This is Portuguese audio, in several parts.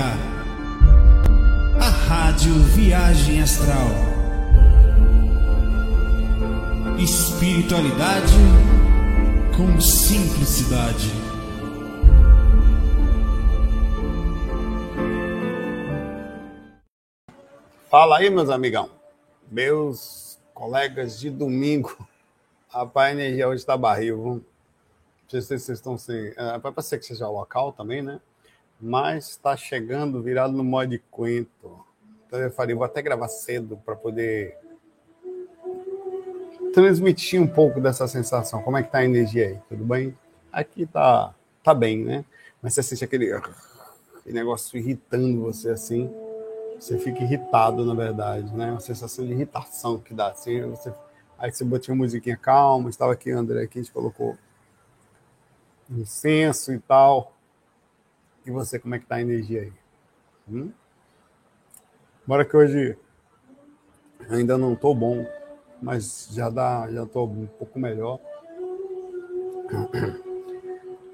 A Rádio Viagem Astral. Espiritualidade com simplicidade. Fala aí, meus amigão, meus colegas de domingo. Rapaz, a energia hoje está barril. Não sei se vocês estão sem. É, pode ser que seja local também, né? Mas está chegando virado no modo de quinto. Então eu falei, vou até gravar cedo para poder transmitir um pouco dessa sensação. Como é que tá a energia aí? Tudo bem? Aqui tá, tá bem, né? Mas você sente aquele, aquele negócio irritando você assim. Você fica irritado, na verdade, né? Uma sensação de irritação que dá assim. Você, aí você botou uma musiquinha calma, estava aqui, André, aqui a gente colocou incenso e tal. E você, como é que tá a energia aí? Hum? Bora que hoje ainda não tô bom, mas já dá, já tô um pouco melhor.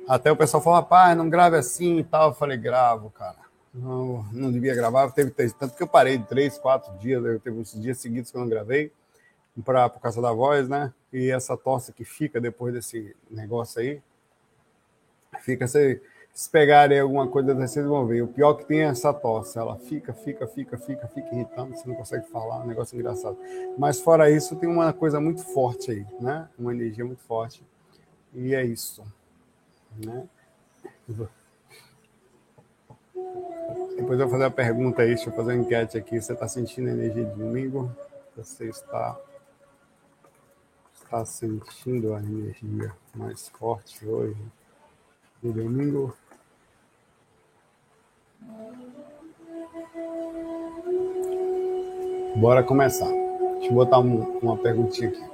Até o pessoal falou, rapaz, não grave assim e tal. Eu falei, gravo, cara. Não, não devia gravar. Teve tanto que eu parei três, quatro dias. Eu teve uns dias seguidos que eu não gravei pra, por causa da voz, né? E essa tosse que fica depois desse negócio aí, fica assim, se pegarem alguma coisa vocês vão ver. O pior que tem é essa tosse. Ela fica, fica, fica, fica, fica irritando, você não consegue falar, um negócio engraçado. Mas fora isso, tem uma coisa muito forte aí, né? Uma energia muito forte. E é isso. Né? Depois eu vou fazer a pergunta aí, deixa eu fazer uma enquete aqui. Você está sentindo a energia de domingo? Você está, está sentindo a energia mais forte hoje? De domingo? Bora começar. Deixa eu botar um, uma perguntinha aqui.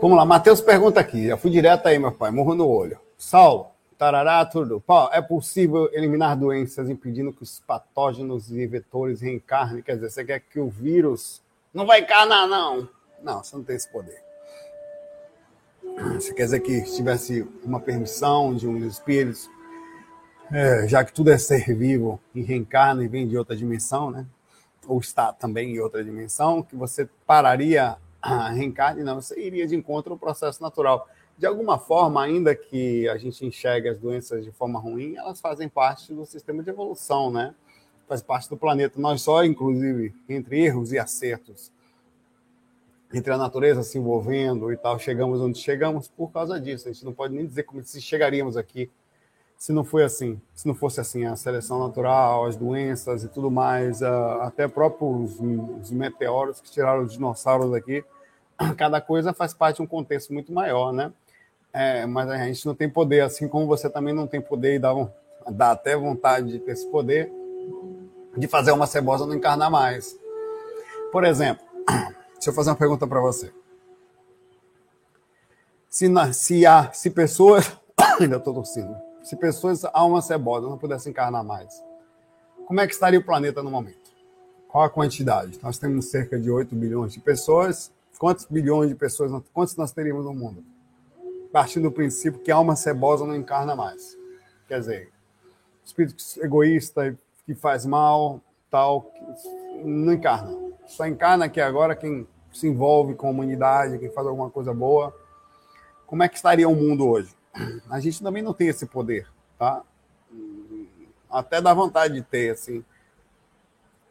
Vamos lá, Matheus pergunta aqui. Já fui direto aí, meu pai, morro no olho. Saulo, tarará, tudo. Paulo, é possível eliminar doenças impedindo que os patógenos e vetores reencarnem? Quer dizer, você quer que o vírus não vai encarnar, não? Não, você não tem esse poder. Você quer dizer que tivesse uma permissão de um dos espíritos, é, já que tudo é ser vivo e reencarna e vem de outra dimensão, né? Ou está também em outra dimensão, que você pararia a reencarne, não, você iria de encontro ao processo natural. De alguma forma, ainda que a gente enxergue as doenças de forma ruim, elas fazem parte do sistema de evolução, né? Faz parte do planeta. Nós só, inclusive, entre erros e acertos, entre a natureza se envolvendo e tal, chegamos onde chegamos por causa disso. A gente não pode nem dizer como se chegaríamos aqui se não foi assim, se não fosse assim a seleção natural, as doenças e tudo mais, até próprios os meteoros que tiraram os dinossauros aqui, cada coisa faz parte de um contexto muito maior, né? É, mas a gente não tem poder, assim como você também não tem poder e dá, dá até vontade de ter esse poder de fazer uma cebosa não encarnar mais. Por exemplo, Deixa eu fazer uma pergunta para você. Se, na, se há, se pessoas, ainda estou torcendo, se pessoas almas cebosas não pudessem encarnar mais, como é que estaria o planeta no momento? Qual a quantidade? Nós temos cerca de 8 bilhões de pessoas. Quantos bilhões de pessoas, quantos nós teríamos no mundo? Partindo do princípio que alma cebosa não encarna mais. Quer dizer, espírito egoísta que faz mal, tal, não encarna. Só encarna aqui agora quem se envolve com a humanidade, quem faz alguma coisa boa. Como é que estaria o mundo hoje? A gente também não tem esse poder, tá? Até dá vontade de ter, assim.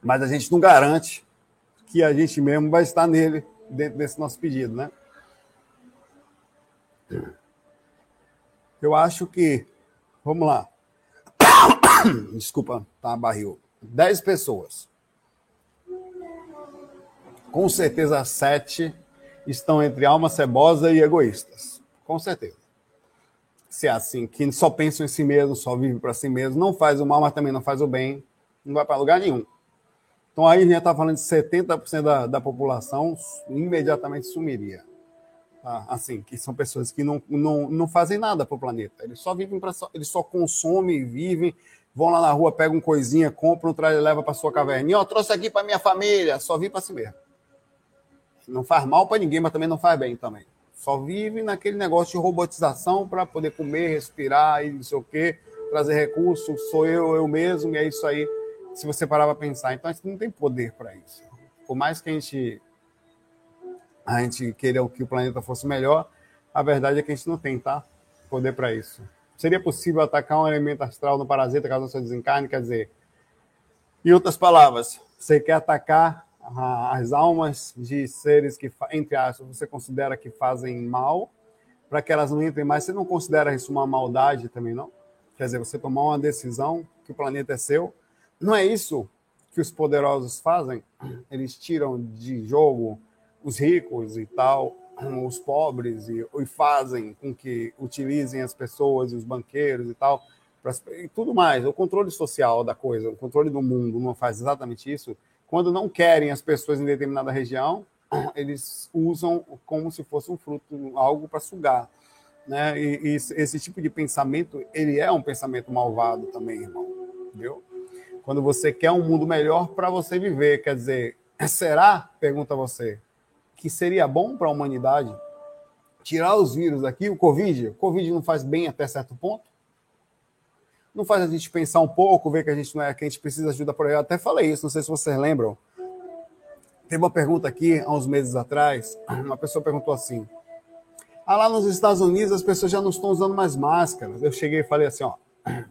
Mas a gente não garante que a gente mesmo vai estar nele, dentro desse nosso pedido, né? Eu acho que. Vamos lá. Desculpa, tá barril. Dez pessoas com certeza sete estão entre alma cebosa e egoístas. Com certeza. Se é assim, que só pensam em si mesmo, só vive para si mesmo, não faz o mal, mas também não faz o bem, não vai para lugar nenhum. Então aí a gente está falando de 70% da, da população imediatamente sumiria. Tá? Assim, que são pessoas que não, não, não fazem nada para o planeta. Eles só vivem para eles só consomem, vivem, vão lá na rua, pegam coisinha, compram, traz, leva para sua caverninha. Ó, trouxe aqui para minha família, só vim para si mesmo. Não faz mal para ninguém, mas também não faz bem também. Só vive naquele negócio de robotização para poder comer, respirar e não sei o quê, trazer recursos, sou eu, eu mesmo, e é isso aí, se você parar para pensar. Então a gente não tem poder para isso. Por mais que a gente, a gente queira que o planeta fosse melhor, a verdade é que a gente não tem, tá? Poder para isso. Seria possível atacar um elemento astral no parasita causando seu desencarne? Quer dizer, em outras palavras, você quer atacar as almas de seres que, entre aspas, você considera que fazem mal, para que elas não entrem mais. Você não considera isso uma maldade também, não? Quer dizer, você tomar uma decisão que o planeta é seu. Não é isso que os poderosos fazem? Eles tiram de jogo os ricos e tal, os pobres, e, e fazem com que utilizem as pessoas e os banqueiros e tal, pra, e tudo mais. O controle social da coisa, o controle do mundo não faz exatamente isso quando não querem as pessoas em determinada região, eles usam como se fosse um fruto, algo para sugar. Né? E, e, esse tipo de pensamento, ele é um pensamento malvado também, irmão. Entendeu? Quando você quer um mundo melhor para você viver, quer dizer, será, pergunta você, que seria bom para a humanidade tirar os vírus daqui, o Covid? O Covid não faz bem até certo ponto? Não faz a gente pensar um pouco, ver que a gente não é que a gente precisa de ajuda por aí. Eu até falei isso, não sei se vocês lembram. Teve uma pergunta aqui há uns meses atrás, uma pessoa perguntou assim: Ah, lá nos Estados Unidos as pessoas já não estão usando mais máscaras. Eu cheguei e falei assim, ó.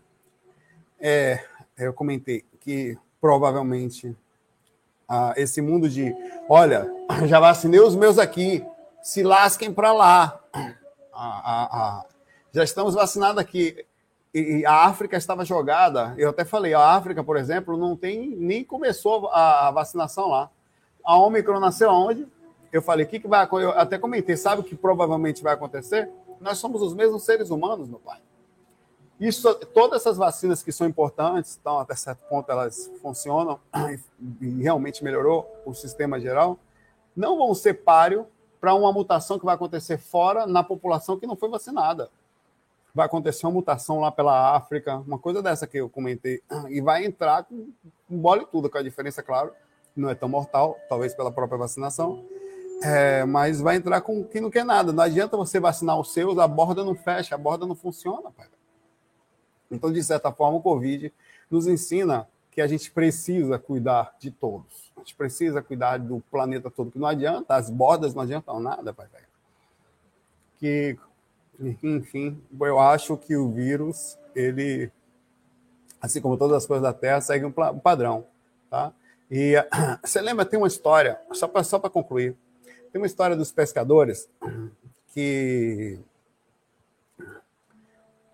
É, eu comentei que provavelmente ah, esse mundo de, olha, já vacinei os meus aqui, se lasquem para lá. Ah, ah, ah, já estamos vacinados aqui e a África estava jogada. Eu até falei, a África, por exemplo, não tem nem começou a, vacinação lá. A Omicron nasceu onde? Eu falei, o que, que vai acontecer? Eu até comentei, sabe o que provavelmente vai acontecer? Nós somos os mesmos seres humanos, meu pai. Isso, todas essas vacinas que são importantes, então até certo ponto elas funcionam e realmente melhorou o sistema geral, não vão ser páreo para uma mutação que vai acontecer fora na população que não foi vacinada vai acontecer uma mutação lá pela África, uma coisa dessa que eu comentei, e vai entrar com, com bola e tudo, com a diferença, claro, não é tão mortal, talvez pela própria vacinação, é, mas vai entrar com quem não quer nada. Não adianta você vacinar os seus, a borda não fecha, a borda não funciona. Pai. Então, de certa forma, o Covid nos ensina que a gente precisa cuidar de todos. A gente precisa cuidar do planeta todo, que não adianta, as bordas não adiantam nada, pai. Que enfim, eu acho que o vírus, ele, assim como todas as coisas da Terra, segue um padrão, tá? E você lembra, tem uma história, só para só concluir, tem uma história dos pescadores que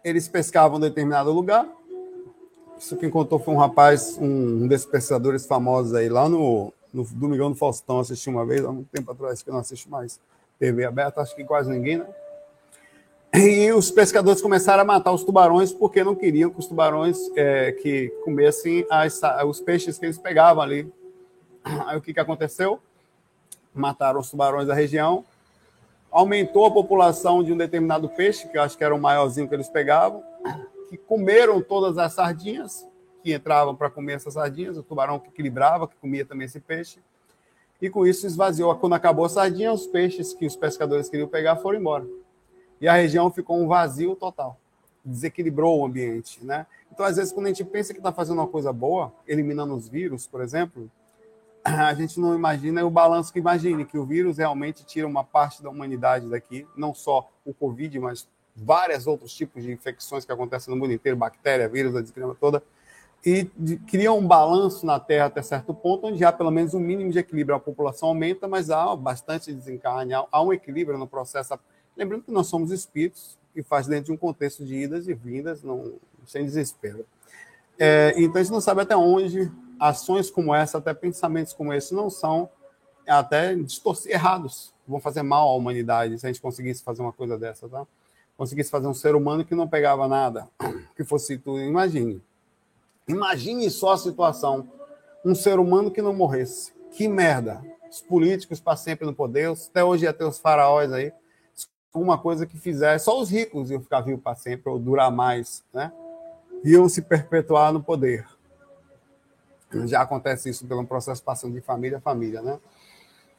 eles pescavam em determinado lugar. Isso quem contou foi um rapaz, um, desses pescadores famosos aí, lá no, no Domingão do Faustão, assisti uma vez, há um tempo atrás que eu não assisto mais TV aberta, acho que quase ninguém, né? E os pescadores começaram a matar os tubarões porque não queriam que os tubarões é, que comessem as, os peixes que eles pegavam ali. Aí o que, que aconteceu? Mataram os tubarões da região, aumentou a população de um determinado peixe, que eu acho que era o maiorzinho que eles pegavam, que comeram todas as sardinhas que entravam para comer essas sardinhas, o tubarão que equilibrava, que comia também esse peixe. E com isso esvaziou. Quando acabou a sardinha, os peixes que os pescadores queriam pegar foram embora e a região ficou um vazio total. Desequilibrou o ambiente, né? Então, às vezes, quando a gente pensa que está fazendo uma coisa boa, eliminando os vírus, por exemplo, a gente não imagina o balanço que imagine, que o vírus realmente tira uma parte da humanidade daqui, não só o Covid, mas vários outros tipos de infecções que acontecem no mundo inteiro, bactéria, vírus, a desgrama toda, e cria um balanço na Terra até certo ponto, onde há pelo menos um mínimo de equilíbrio. A população aumenta, mas há bastante desencarne, há um equilíbrio no processo Lembrando que nós somos espíritos e faz dentro de um contexto de idas e vindas, não, sem desespero. É, então a gente não sabe até onde ações como essa, até pensamentos como esse, não são até distorcer, errados, vão fazer mal à humanidade se a gente conseguisse fazer uma coisa dessa, tá? Conseguisse fazer um ser humano que não pegava nada, que fosse tudo. Imagine. Imagine só a situação. Um ser humano que não morresse. Que merda. Os políticos para sempre no poder, até hoje ia ter os faraós aí alguma coisa que fizesse, só os ricos iam ficar vivos para sempre ou durar mais, né? Iam se perpetuar no poder. Já acontece isso pelo processo passando de família a família, né?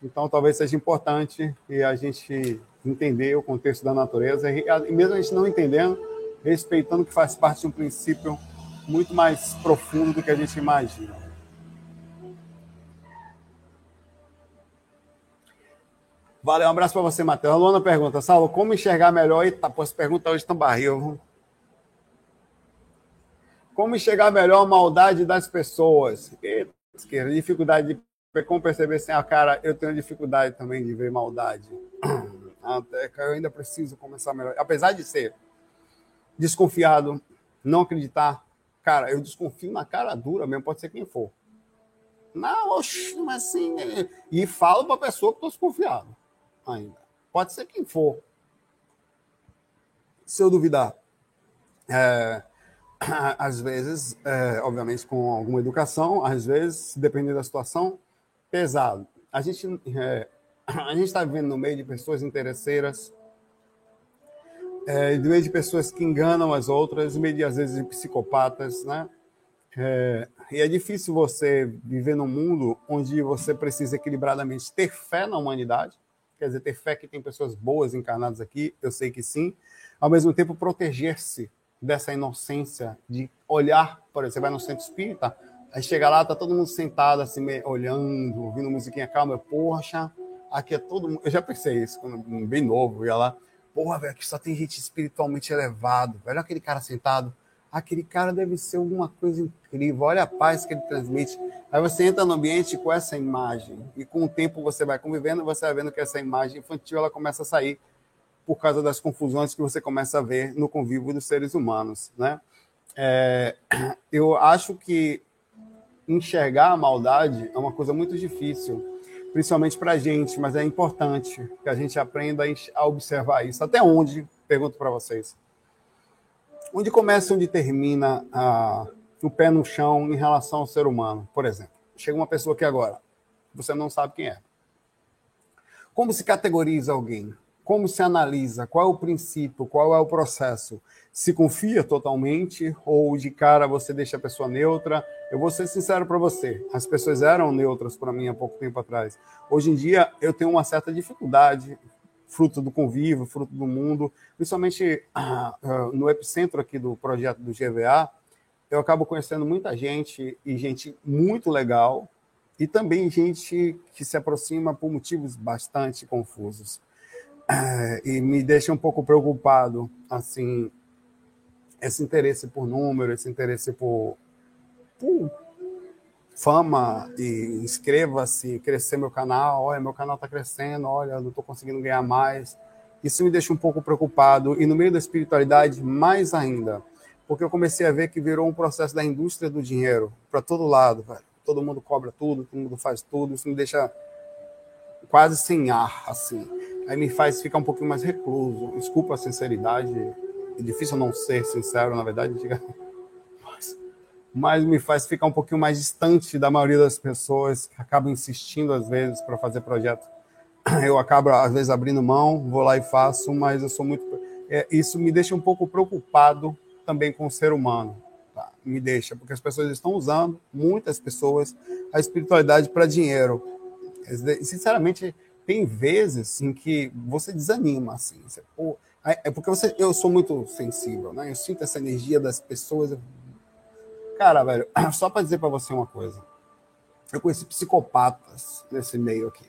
Então, talvez seja importante e a gente entender o contexto da natureza e mesmo a gente não entendendo, respeitando que faz parte de um princípio muito mais profundo do que a gente imagina. Valeu, um abraço para você, Matheus. A Luana pergunta, Saulo, como enxergar melhor? Eita, pô, essa pergunta hoje tão barril. Como enxergar melhor a maldade das pessoas? Eita, dificuldade de como perceber assim, ah, cara, eu tenho dificuldade também de ver maldade. Até eu ainda preciso começar melhor. Apesar de ser desconfiado, não acreditar, cara, eu desconfio na cara dura mesmo, pode ser quem for. Não, oxe, mas assim. E falo para a pessoa que estou desconfiado ainda. Pode ser quem for. Se eu duvidar, é, às vezes, é, obviamente com alguma educação, às vezes, dependendo da situação, pesado. A gente é, a gente está vivendo no meio de pessoas interesseiras, é, no meio de pessoas que enganam as outras, no meio de às vezes de psicopatas, né? É, e é difícil você viver num mundo onde você precisa equilibradamente ter fé na humanidade, quer dizer, ter fé que tem pessoas boas encarnadas aqui, eu sei que sim, ao mesmo tempo proteger-se dessa inocência de olhar, por exemplo, você vai no centro espírita, aí chega lá, tá todo mundo sentado assim, olhando, ouvindo musiquinha calma, eu, poxa, aqui é todo mundo, eu já pensei isso quando bem novo, ia lá, porra, velho, aqui só tem gente espiritualmente elevado, velho, aquele cara sentado, aquele cara deve ser alguma coisa incrível, olha a paz que ele transmite. Aí você entra no ambiente com essa imagem, e com o tempo você vai convivendo, você vai vendo que essa imagem infantil ela começa a sair por causa das confusões que você começa a ver no convívio dos seres humanos, né? É, eu acho que enxergar a maldade é uma coisa muito difícil, principalmente para a gente, mas é importante que a gente aprenda a observar isso. Até onde? Pergunto para vocês onde começa e onde termina o pé no chão em relação ao ser humano, por exemplo. Chega uma pessoa aqui agora, você não sabe quem é. Como se categoriza alguém? Como se analisa? Qual é o princípio? Qual é o processo? Se confia totalmente ou de cara você deixa a pessoa neutra? Eu vou ser sincero para você, as pessoas eram neutras para mim há pouco tempo atrás. Hoje em dia eu tenho uma certa dificuldade fruto do convívio, fruto do mundo, principalmente ah, ah, no epicentro aqui do projeto do GVA, eu acabo conhecendo muita gente e gente muito legal e também gente que se aproxima por motivos bastante confusos. Eh, e me deixa um pouco preocupado, assim, esse interesse por número, esse interesse por, por fama e inscreva-se, crescer meu canal, olha, meu canal está crescendo, olha, não estou conseguindo ganhar mais. Isso me deixa um pouco preocupado e no meio da espiritualidade mais ainda, porque eu comecei a ver que virou um processo da indústria do dinheiro para todo lado, velho. Todo mundo cobra tudo, todo mundo faz tudo, isso me deixa quase sem ar, assim. Aí me faz ficar um pouquinho mais recluso. Desculpa a sinceridade, é difícil não ser sincero, na verdade, mas me faz ficar um pouquinho mais distante da maioria das pessoas que acabam insistindo às vezes para fazer projeto. Eu acabo às vezes abrindo mão, vou lá e faço, mas eu sou muito é, isso me deixa um pouco preocupado também com o ser humano. Tá? Me deixa, porque as pessoas estão usando, muitas pessoas, a espiritualidade para dinheiro. Sinceramente, tem vezes em que você desanima, assim. Você, pô, é porque você, eu sou muito sensível, né? Eu sinto essa energia das pessoas, Cara, velho, só para dizer para você uma coisa. Eu conheci psicopatas nesse meio aqui.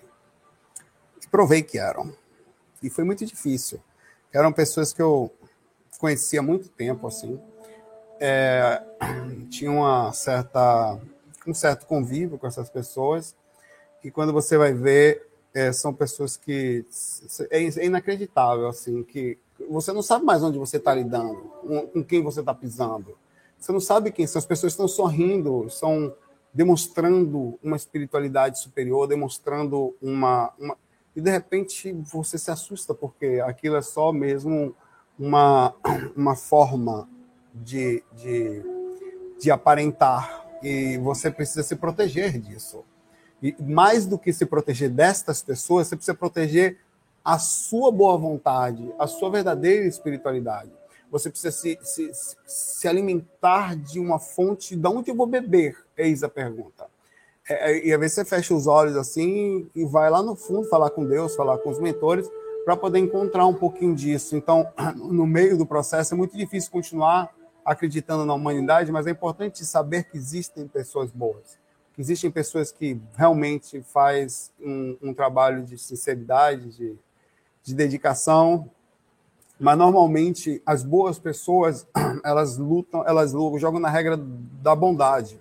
E provei que eram. E foi muito difícil. Eram pessoas que eu conhecia há muito tempo, assim. É, tinha uma certa, um certo convívio com essas pessoas. E quando você vai ver, é, são pessoas que é, é inacreditável, assim, que você não sabe mais onde você está lidando, com quem você está pisando. Você não sabe quem são. As pessoas estão sorrindo, estão demonstrando uma espiritualidade superior, demonstrando uma, uma. E de repente você se assusta, porque aquilo é só mesmo uma, uma forma de, de, de aparentar. E você precisa se proteger disso. E mais do que se proteger destas pessoas, você precisa proteger a sua boa vontade, a sua verdadeira espiritualidade. Você precisa se, se, se alimentar de uma fonte. De onde eu vou beber? Eis a pergunta. é, é, e às vezes você fecha os olhos assim e vai lá no fundo falar com Deus, falar com os mentores, para poder encontrar um pouquinho disso. Então, no meio do processo, é muito difícil continuar acreditando na humanidade, mas é importante saber que existem pessoas boas, que existem pessoas que realmente faz um, um trabalho de sinceridade, de, de dedicação, mas normalmente as boas pessoas elas lutam, elas jogam na regra da bondade.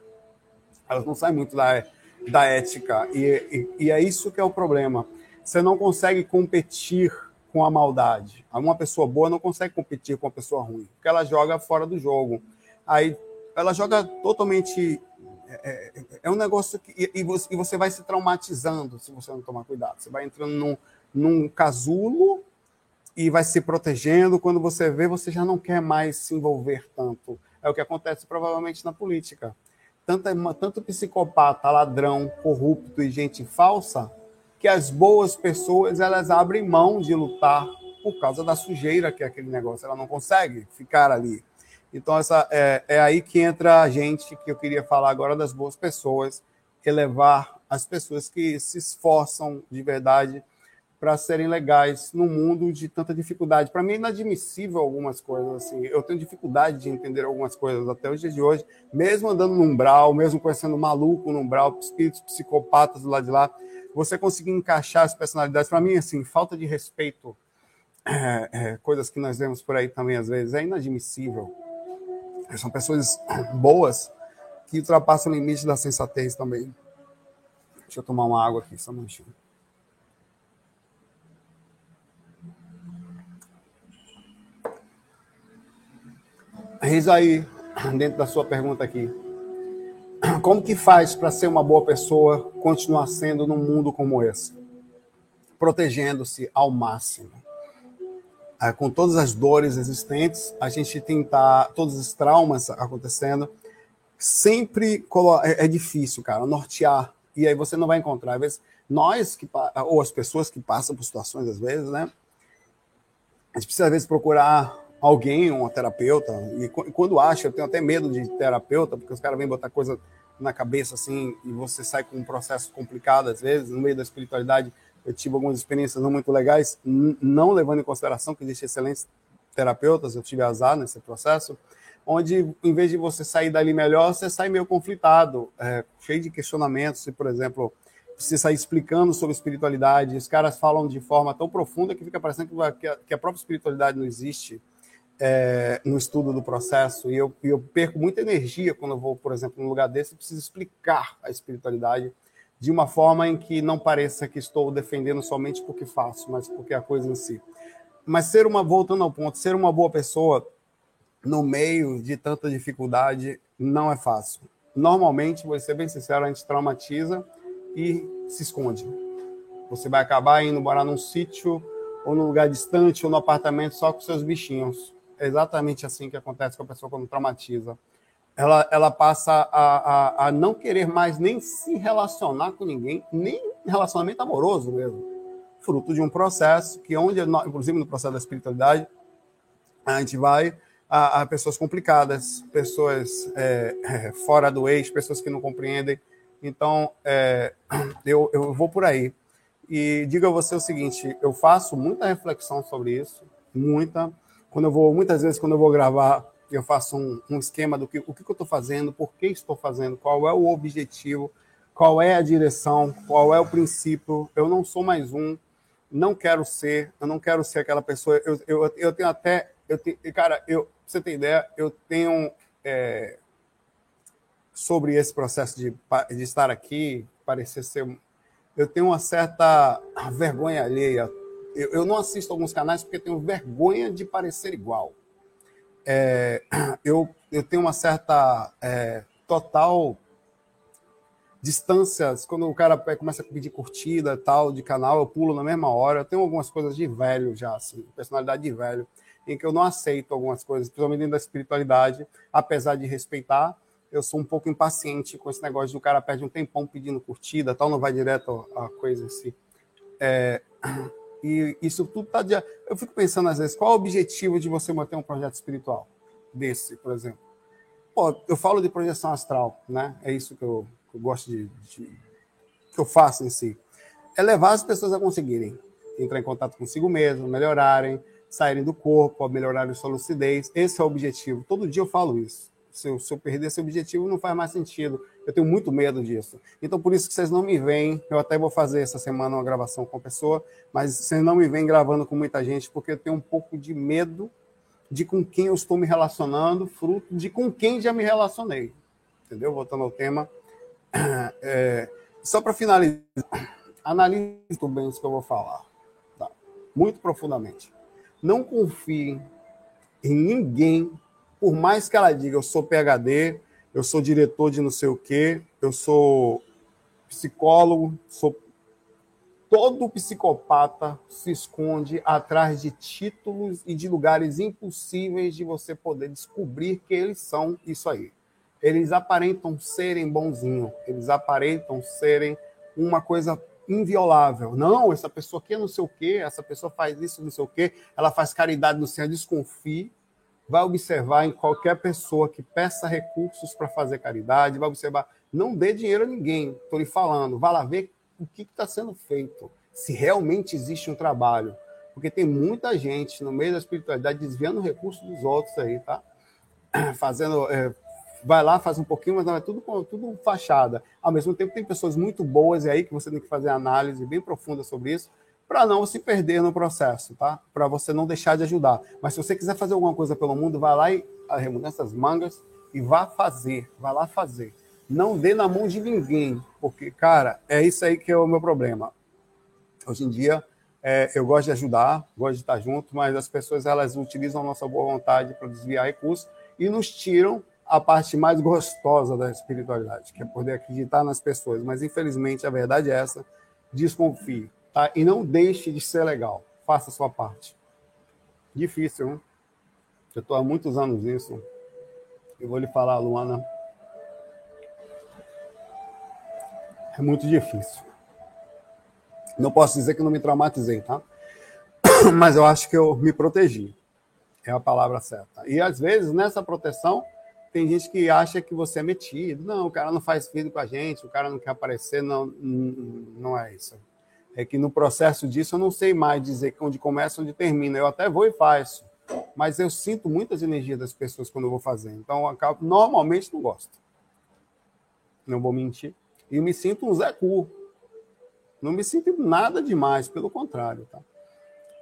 Elas não saem muito da, da ética. E, e, e, é isso que é o problema. Você não consegue competir com a maldade. Uma pessoa boa não consegue competir com uma pessoa ruim, porque ela joga fora do jogo. Aí ela joga totalmente. É, é, é um negócio que. E e você vai se traumatizando se você não tomar cuidado. Você vai entrando num, num casulo e vai se protegendo. Quando você vê, você já não quer mais se envolver tanto. É o que acontece provavelmente na política tanto, tanto psicopata, ladrão, corrupto e gente falsa, que as boas pessoas elas abrem mão de lutar por causa da sujeira que é aquele negócio. Ela não consegue ficar ali. Então, essa é, é aí que entra a gente, que eu queria falar agora das boas pessoas, elevar as pessoas que se esforçam de verdade para serem legais no mundo de tanta dificuldade. Para mim é inadmissível algumas coisas assim. Eu tenho dificuldade de entender algumas coisas até os dias de hoje, mesmo andando no umbral, mesmo conhecendo maluco no umbral, espíritos psicopatas do lado de lá, você conseguir encaixar as personalidades. Para mim, assim, falta de respeito, é, é, coisas que nós vemos por aí também às vezes, é inadmissível. São pessoas boas que ultrapassam o limite da sensatez também. Deixa eu tomar uma água aqui, só um minutinho. Eis aí, dentro da sua pergunta aqui. Como que faz para ser uma boa pessoa, continuar sendo num mundo como esse? Protegendo-se ao máximo. É, com todas as dores existentes, a gente tentar, todos os traumas acontecendo, sempre é, é difícil, cara, nortear. E aí você não vai encontrar. Às vezes, nós, que, ou as pessoas que passam por situações, às vezes, né? A gente precisa, às vezes, procurar alguém, um terapeuta, e quando acha, eu tenho até medo de terapeuta, porque os caras vêm botar coisa na cabeça assim, e você sai com um processo complicado às vezes, no meio da espiritualidade. Eu tive algumas experiências não muito legais, não levando em consideração que existem excelentes terapeutas, eu tive azar nesse processo, onde em vez de você sair dali melhor, você sai meio conflitado, é, cheio de questionamentos, se, por exemplo, você sair explicando sobre espiritualidade, os caras falam de forma tão profunda que fica parecendo que a própria espiritualidade não existe é, no estudo do processo e eu, eu, perco muita energia quando eu vou, por exemplo, num lugar desse e preciso explicar a espiritualidade de uma forma em que não pareça que estou defendendo somente porque faço, mas porque é a coisa em si. Mas ser uma, voltando ao ponto, ser uma boa pessoa no meio de tanta dificuldade não é fácil. Normalmente, vou ser bem sincero, a gente traumatiza e se esconde. Você vai acabar indo morar num sítio ou num lugar distante ou no apartamento só com seus bichinhos é exatamente assim que acontece com a pessoa quando traumatiza. Ela, ela passa a, a, a não querer mais nem se relacionar com ninguém, nem relacionamento amoroso mesmo. Fruto de um processo que, onde, inclusive no processo da espiritualidade, a gente vai a, a pessoas complicadas, pessoas é, é, fora do eixo, pessoas que não compreendem. Então, é, eu, eu vou por aí. E diga a você o seguinte: eu faço muita reflexão sobre isso, muita. Quando eu vou, muitas vezes, quando eu vou gravar, eu faço um, um esquema do que o que, eu estou fazendo, por que estou fazendo, qual é o objetivo, qual é a direção, qual é o princípio. Eu não sou mais um, não quero ser, eu não quero ser aquela pessoa. Eu, eu, eu tenho até, eu tenho, cara, eu, pra você ter ideia, eu tenho é, sobre esse processo de, de estar aqui, parecer ser, eu tenho uma certa vergonha alheia eu, eu não assisto alguns canais porque tenho vergonha de parecer igual. É, eu, eu tenho uma certa é, total distâncias, quando o cara começa a pedir curtida tal de canal, eu pulo na mesma hora. Eu tenho algumas coisas de velho já, assim, personalidade de velho, em que eu não aceito algumas coisas, principalmente dentro da espiritualidade, apesar de respeitar. Eu sou um pouco impaciente com esse negócio do cara perde um tempão pedindo curtida, tal, não vai direto a coisa si. É, e isso tudo está. De... Eu fico pensando, às vezes, qual é o objetivo de você manter um projeto espiritual desse, por exemplo? Pô, eu falo de projeção astral, né? É isso que eu, que eu gosto de, de que eu faço em si, é levar as pessoas a conseguirem entrar em contato consigo mesmo, melhorarem, saírem do corpo, melhorarem sua lucidez. Esse é o objetivo. Todo dia eu falo isso. Se eu, se eu perder esse objetivo, não faz mais sentido. Eu tenho muito medo disso. Então, por isso que vocês não me veem. Eu até vou fazer essa semana uma gravação com a pessoa, mas vocês não me veem gravando com muita gente, porque eu tenho um pouco de medo de com quem eu estou me relacionando, fruto de com quem já me relacionei. Entendeu? Voltando ao tema. É, só para finalizar, analise bem isso que eu vou falar. Tá? Muito profundamente. Não confie em ninguém, por mais que ela diga, eu sou PhD, eu sou diretor de não sei o quê, eu sou psicólogo, sou todo psicopata se esconde atrás de títulos e de lugares impossíveis de você poder descobrir que eles são isso aí. Eles aparentam serem bonzinhos, eles aparentam serem uma coisa inviolável. Não, essa pessoa aqui é não sei o quê, essa pessoa faz isso, não sei o quê, ela faz caridade no céu, desconfie. Vai observar em qualquer pessoa que peça recursos para fazer caridade, vai observar, não dê dinheiro a ninguém, estou lhe falando, vá lá ver o que está sendo feito, se realmente existe um trabalho. Porque tem muita gente no meio da espiritualidade desviando recursos dos outros aí, tá? Fazendo. É, vai lá, faz um pouquinho, mas não é tudo, tudo fachada. Ao mesmo tempo, tem pessoas muito boas aí que você tem que fazer análise bem profunda sobre isso, para não se perder no processo, tá? Para você não deixar de ajudar. Mas se você quiser fazer alguma coisa pelo mundo, vai lá e arremuda essas mangas e vá fazer, vai lá fazer. Não dê na mão de ninguém, porque, cara, é isso aí que é o meu problema. Hoje em dia, é, eu gosto de ajudar, gosto de estar junto, mas as pessoas elas utilizam a nossa boa vontade para desviar recursos e nos tiram a parte mais gostosa da espiritualidade, que é poder acreditar nas pessoas. Mas, infelizmente, a verdade é essa: desconfie, tá? E não deixe de ser legal. Faça a sua parte. Difícil, hein? Eu estou há muitos anos nisso. Eu vou lhe falar, Luana, é muito difícil. Não posso dizer que não me traumatizei, tá? Mas eu acho que eu me protegi. É a palavra certa. E às vezes, nessa proteção, tem gente que acha que você é metido. Não, o cara não faz vídeo com a gente, o cara não quer aparecer. Não, não é isso. É que no processo disso eu não sei mais dizer onde começa, onde termina. Eu até vou e faço. Mas eu sinto muitas energias das pessoas quando eu vou fazer. Então, acabo, normalmente não gosto. Não vou mentir e me sinto um Zé Cu. Não me sinto nada demais, pelo contrário, tá?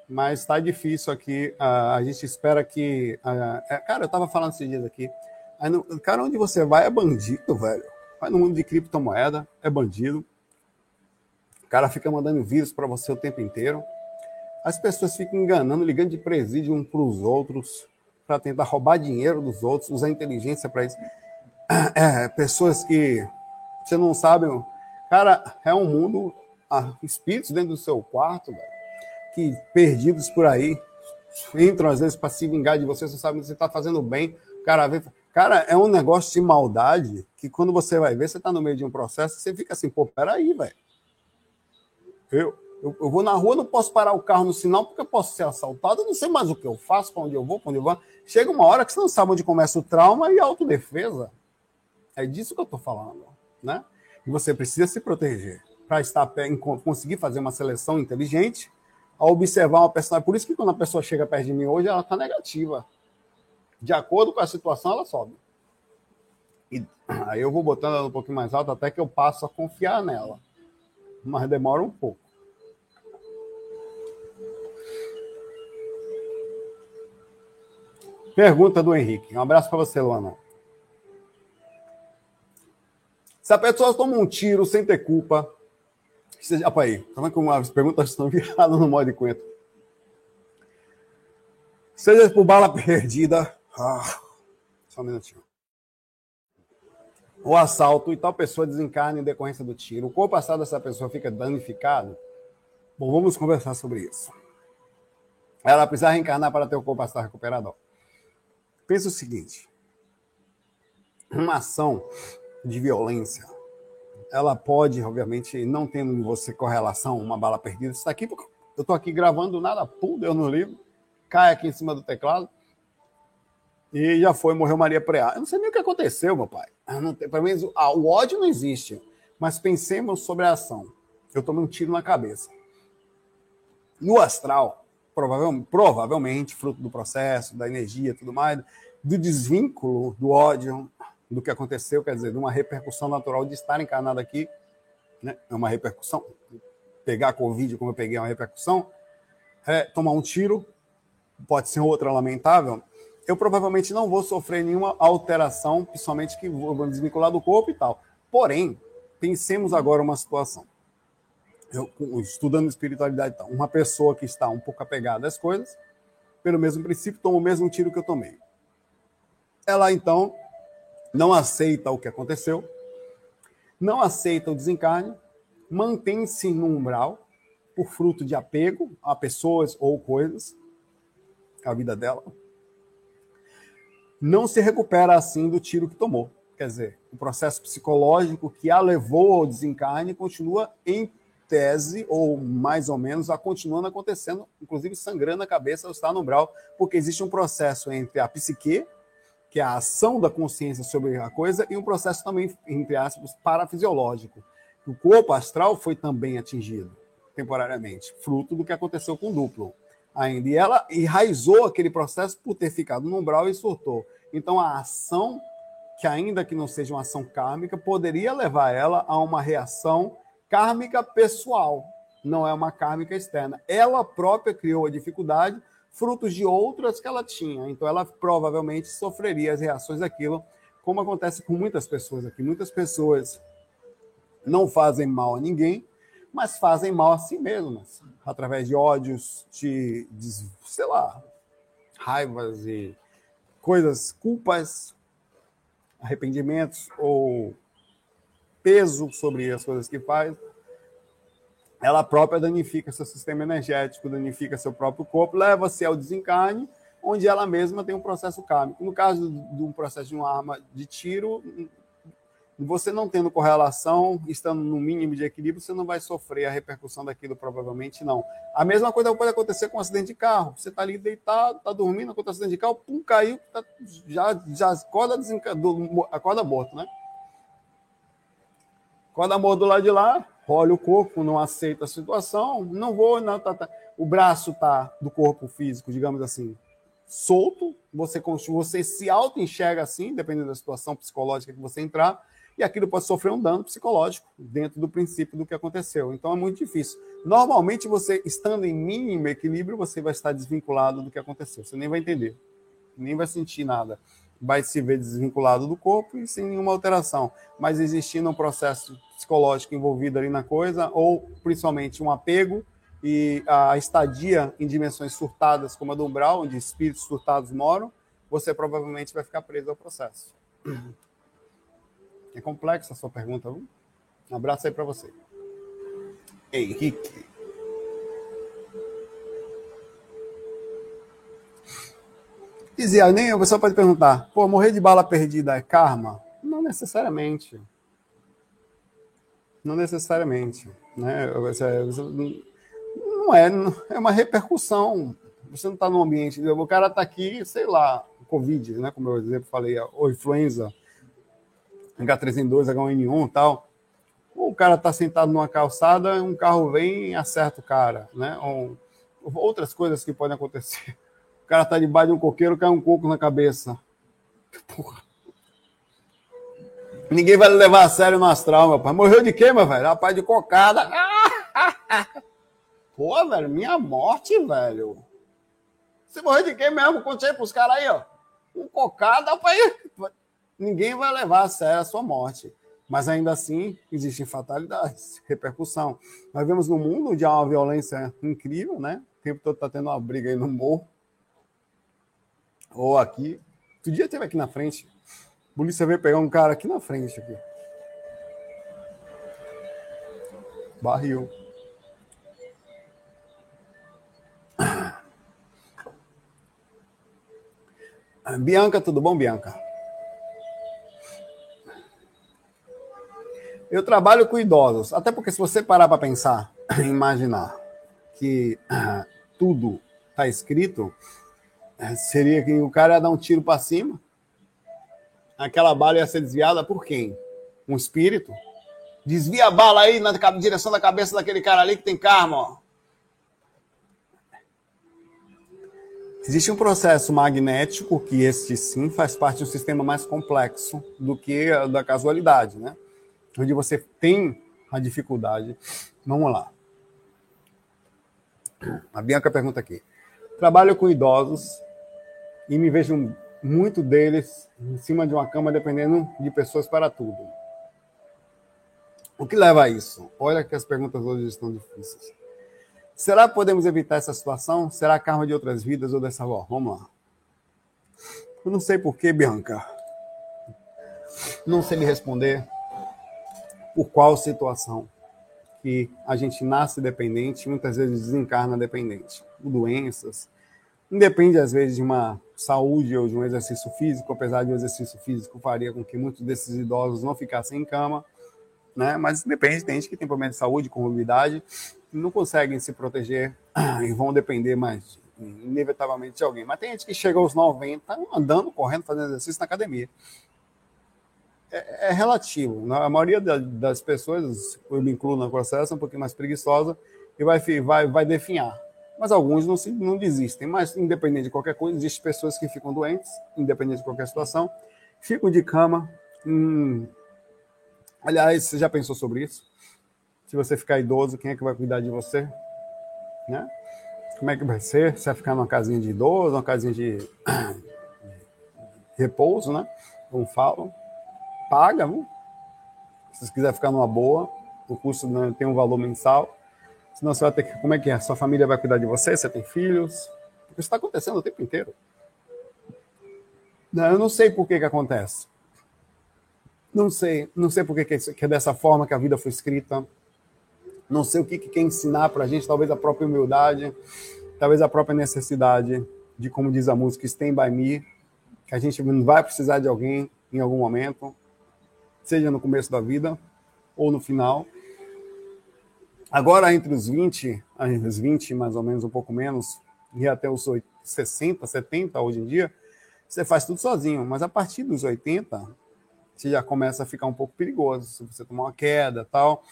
Mas está difícil aqui. A gente espera que. É, cara, eu estava falando esses dias aqui. Cara, onde você vai é bandido, velho. Vai no mundo de criptomoeda, é bandido. O cara fica mandando vírus para você o tempo inteiro. As pessoas ficam enganando, ligando de presídio um para os outros, para tentar roubar dinheiro dos outros, usar inteligência para isso. É, pessoas que você não sabe. Cara, é um mundo, ah, espíritos dentro do seu quarto, velho, que perdidos por aí, entram às vezes para se vingar de você, você sabe que você está fazendo bem. Cara, vê, cara, é um negócio de maldade que quando você vai ver, você está no meio de um processo, você fica assim, pô, peraí, velho. Eu, eu, eu, vou na rua, não posso parar o carro no sinal porque eu posso ser assaltado, eu não sei mais o que eu faço, para onde eu vou, para onde eu vou. Chega uma hora que você não sabe onde começa o trauma e a autodefesa. É disso que eu estou falando né? E você precisa se proteger para estar conseguir fazer uma seleção inteligente ao observar uma personagem. Por isso que quando a pessoa chega perto de mim hoje, ela está negativa. De acordo com a situação, ela sobe. E aí eu vou botando ela um pouquinho mais alto até que eu passo a confiar nela. Mas demora um pouco. Pergunta do Henrique. Um abraço para você, Luana. Se a pessoa toma um tiro sem ter culpa, seja, opa aí, tá vendo como as perguntas estão viradas no modo de cuento? Seja por bala perdida, ah, só um minutinho. O assalto e tal pessoa desencarna em decorrência do tiro. O corpo passado dessa pessoa fica danificado. Bom, vamos conversar sobre isso. Ela precisa reencarnar para ter o corpo passado recuperado. Pensa o seguinte: uma ação de violência, ela pode, obviamente, não tendo em você correlação, uma bala perdida, está aqui, porque eu estou aqui gravando nada, pum, deu no livro, cai aqui em cima do teclado. E já foi, morreu Maria Preá. Eu não sei nem o que aconteceu, meu pai. Pelo menos ah, o ódio não existe. Mas pensemos sobre a ação. Eu tomei um tiro na cabeça. No astral, provavelmente, provavelmente, fruto do processo, da energia tudo mais, do desvínculo do ódio, do que aconteceu, quer dizer, de uma repercussão natural de estar encarnado aqui, né? é uma repercussão. Pegar Covid, como eu peguei, é uma repercussão. É, tomar um tiro, pode ser outra lamentável, eu provavelmente não vou sofrer nenhuma alteração, principalmente que vou desvincular do corpo e tal. Porém, pensemos agora uma situação. Eu, estudando espiritualidade, então, uma pessoa que está um pouco apegada às coisas, pelo mesmo princípio, toma o mesmo tiro que eu tomei. Ela, então, não aceita o que aconteceu, não aceita o desencarne, mantém-se no umbral por fruto de apego a pessoas ou coisas, a vida dela, não se recupera assim do tiro que tomou. Quer dizer, o processo psicológico que a levou ao desencarne continua em tese, ou mais ou menos, a continuando acontecendo, inclusive sangrando a cabeça ao estar no umbral, porque existe um processo entre a psique, que é a ação da consciência sobre a coisa, e um processo também, entre aspas, parafisiológico. O corpo astral foi também atingido temporariamente, fruto do que aconteceu com o duplo ainda. E ela enraizou aquele processo por ter ficado no umbral e surtou. Então, a ação, que ainda que não seja uma ação kármica, poderia levar ela a uma reação kármica pessoal, não é uma kármica externa. Ela própria criou a dificuldade, frutos de outras que ela tinha. Então, ela provavelmente sofreria as reações daquilo, como acontece com muitas pessoas aqui. Muitas pessoas não fazem mal a ninguém, mas fazem mal a si mesmas, através de ódios, de, de sei lá, raivas e coisas, culpas, arrependimentos ou peso sobre as coisas que faz, ela própria danifica seu sistema energético, danifica seu próprio corpo, leva-se ao desencarne, onde ela mesma tem um processo kármico. No caso de um processo de uma arma de tiro, você não tendo correlação, estando no mínimo de equilíbrio, você não vai sofrer a repercussão daquilo, provavelmente não. A mesma coisa pode acontecer com um acidente de carro. Você está ali deitado, está dormindo, acontece um acidente de carro, pum, caiu, tá, já, já acorda, acorda morto, né? Acorda morto do lado de lá, olha o corpo, não aceita a situação, não vou, não, tá, tá. o braço está do corpo físico, digamos assim, solto, você, você se auto-enxerga assim, dependendo da situação psicológica que você entrar, e aquilo pode sofrer um dano psicológico dentro do princípio do que aconteceu. Então é muito difícil. Normalmente, você estando em mínimo equilíbrio, você vai estar desvinculado do que aconteceu. Você nem vai entender, nem vai sentir nada. Vai se ver desvinculado do corpo e sem nenhuma alteração. Mas existindo um processo psicológico envolvido ali na coisa, ou principalmente um apego e a estadia em dimensões surtadas, como a do umbral, onde espíritos surtados moram, você provavelmente vai ficar preso ao processo. É complexa a sua pergunta, viu? Um abraço aí para você. Henrique. Dizia, nem a pessoa pode perguntar, pô, morrer de bala perdida é karma? Não necessariamente. Não necessariamente. Né? Não é, é uma repercussão. Você não está no ambiente, o cara está aqui, sei lá, Covid, né? Como eu exemplo falei, ou influenza H3N2, H1N1 e tal. O cara está sentado numa calçada, um carro vem e acerta o cara, né? Ou, outras coisas que podem acontecer. O cara está debaixo de um coqueiro, cai um coco na cabeça. Porra. Ninguém vai levar a sério no astral, meu pai. Morreu de quê, meu velho? Rapaz, de cocada. Pô, velho, minha morte, velho. Você morreu de quê mesmo? Contei pros caras aí, ó. Um cocada, rapaz ninguém vai levar a sério a sua morte. Mas ainda assim, existem fatalidades, repercussão. Nós vemos no mundo onde há uma violência incrível, né? O tempo todo está tendo uma briga aí no morro. Ou aqui. Outro dia teve aqui na frente. A polícia veio pegar um cara aqui na frente. Aqui. Barril. Bianca, tudo bom, Bianca? Eu trabalho com idosos, até porque se você parar para pensar, imaginar que uh, tudo está escrito, seria que o cara ia dar um tiro para cima, aquela bala ia ser desviada por quem? Um espírito? Desvia a bala aí na direção da cabeça daquele cara ali que tem karma, ó. Existe um processo magnético que este sim faz parte de um sistema mais complexo do que a da casualidade, né? Onde você tem a dificuldade. Vamos lá. A Bianca pergunta aqui. Trabalho com idosos e me vejo muito deles em cima de uma cama dependendo de pessoas para tudo. O que leva a isso? Olha que as perguntas hoje estão difíceis. Será que podemos evitar essa situação? Será karma de outras vidas ou dessa avó? Vamos lá. Eu não sei por que, Bianca. Não sei me responder por qual situação que a gente nasce dependente, muitas vezes desencarna dependente. Doenças. Independe, às vezes, de uma saúde ou de um exercício físico, apesar de o exercício físico faria com que muitos desses idosos não ficassem em cama, né? Mas depende, tem gente que tem problema de saúde, comorbidade, não conseguem se proteger e vão depender mais, inevitavelmente, de alguém. Mas tem gente que chega aos 90 andando, correndo, fazendo exercício na academia. É, é relativo. Né? A maioria das pessoas, eu me incluo no processo, é um pouquinho mais preguiçosa e vai, vai, vai definhar. Mas alguns não, se, não desistem. Mas, independente de qualquer coisa, existem pessoas que ficam doentes, independente de qualquer situação, ficam de cama. Hum... Aliás, você já pensou sobre isso? Se você ficar idoso, quem é que vai cuidar de você? Né? Como é que vai ser? Você vai ficar numa casinha de idoso, numa casinha de, repouso, né? Como falam. Paga, viu? Se você quiser ficar numa boa, o custo né, tem um valor mensal. Senão você vai ter que. Como é que é? Sua família vai cuidar de você? Você tem filhos? Isso está acontecendo o tempo inteiro. Não, eu não sei por que, que acontece. Não sei. Não sei por que, que é dessa forma que a vida foi escrita não sei o que, que quer ensinar para a gente, talvez a própria humildade, talvez a própria necessidade de, como diz a música, Stand By Me, que a gente vai precisar de alguém em algum momento, seja no começo da vida ou no final. Agora, entre os 20, os 20 mais ou menos, um pouco menos, e até os 60, 70 hoje em dia, você faz tudo sozinho. Mas a partir dos 80, você já começa a ficar um pouco perigoso. Se você tomar uma queda tal,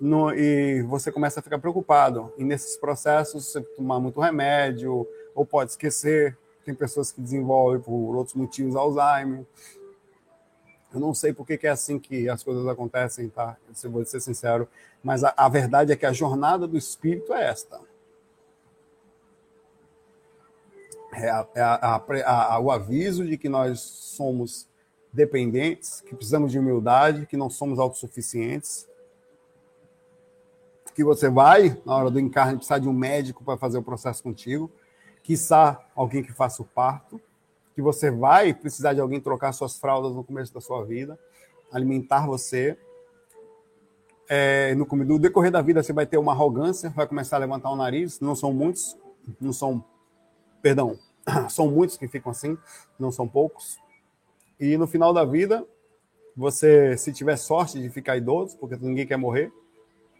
no, e você começa a ficar preocupado. E nesses processos, você tomar muito remédio, ou pode esquecer. Tem pessoas que desenvolvem por outros motivos Alzheimer. Eu não sei por que, é assim que as coisas acontecem, tá? Se vou ser sincero, mas a, a verdade é que a jornada do espírito é esta. É, a, é a, o aviso de que nós somos dependentes, que precisamos de humildade, que não somos autossuficientes, que você vai, na hora do encarne, precisar de um médico para fazer o processo contigo, quiçá alguém que faça o parto, que você vai precisar de alguém trocar suas fraldas no começo da sua vida, alimentar você. É, no, no decorrer da vida você vai ter uma arrogância, vai começar a levantar o nariz, não são muitos, não são, perdão, são muitos que ficam assim, não são poucos. E no final da vida, você, se tiver sorte de ficar idoso, porque ninguém quer morrer,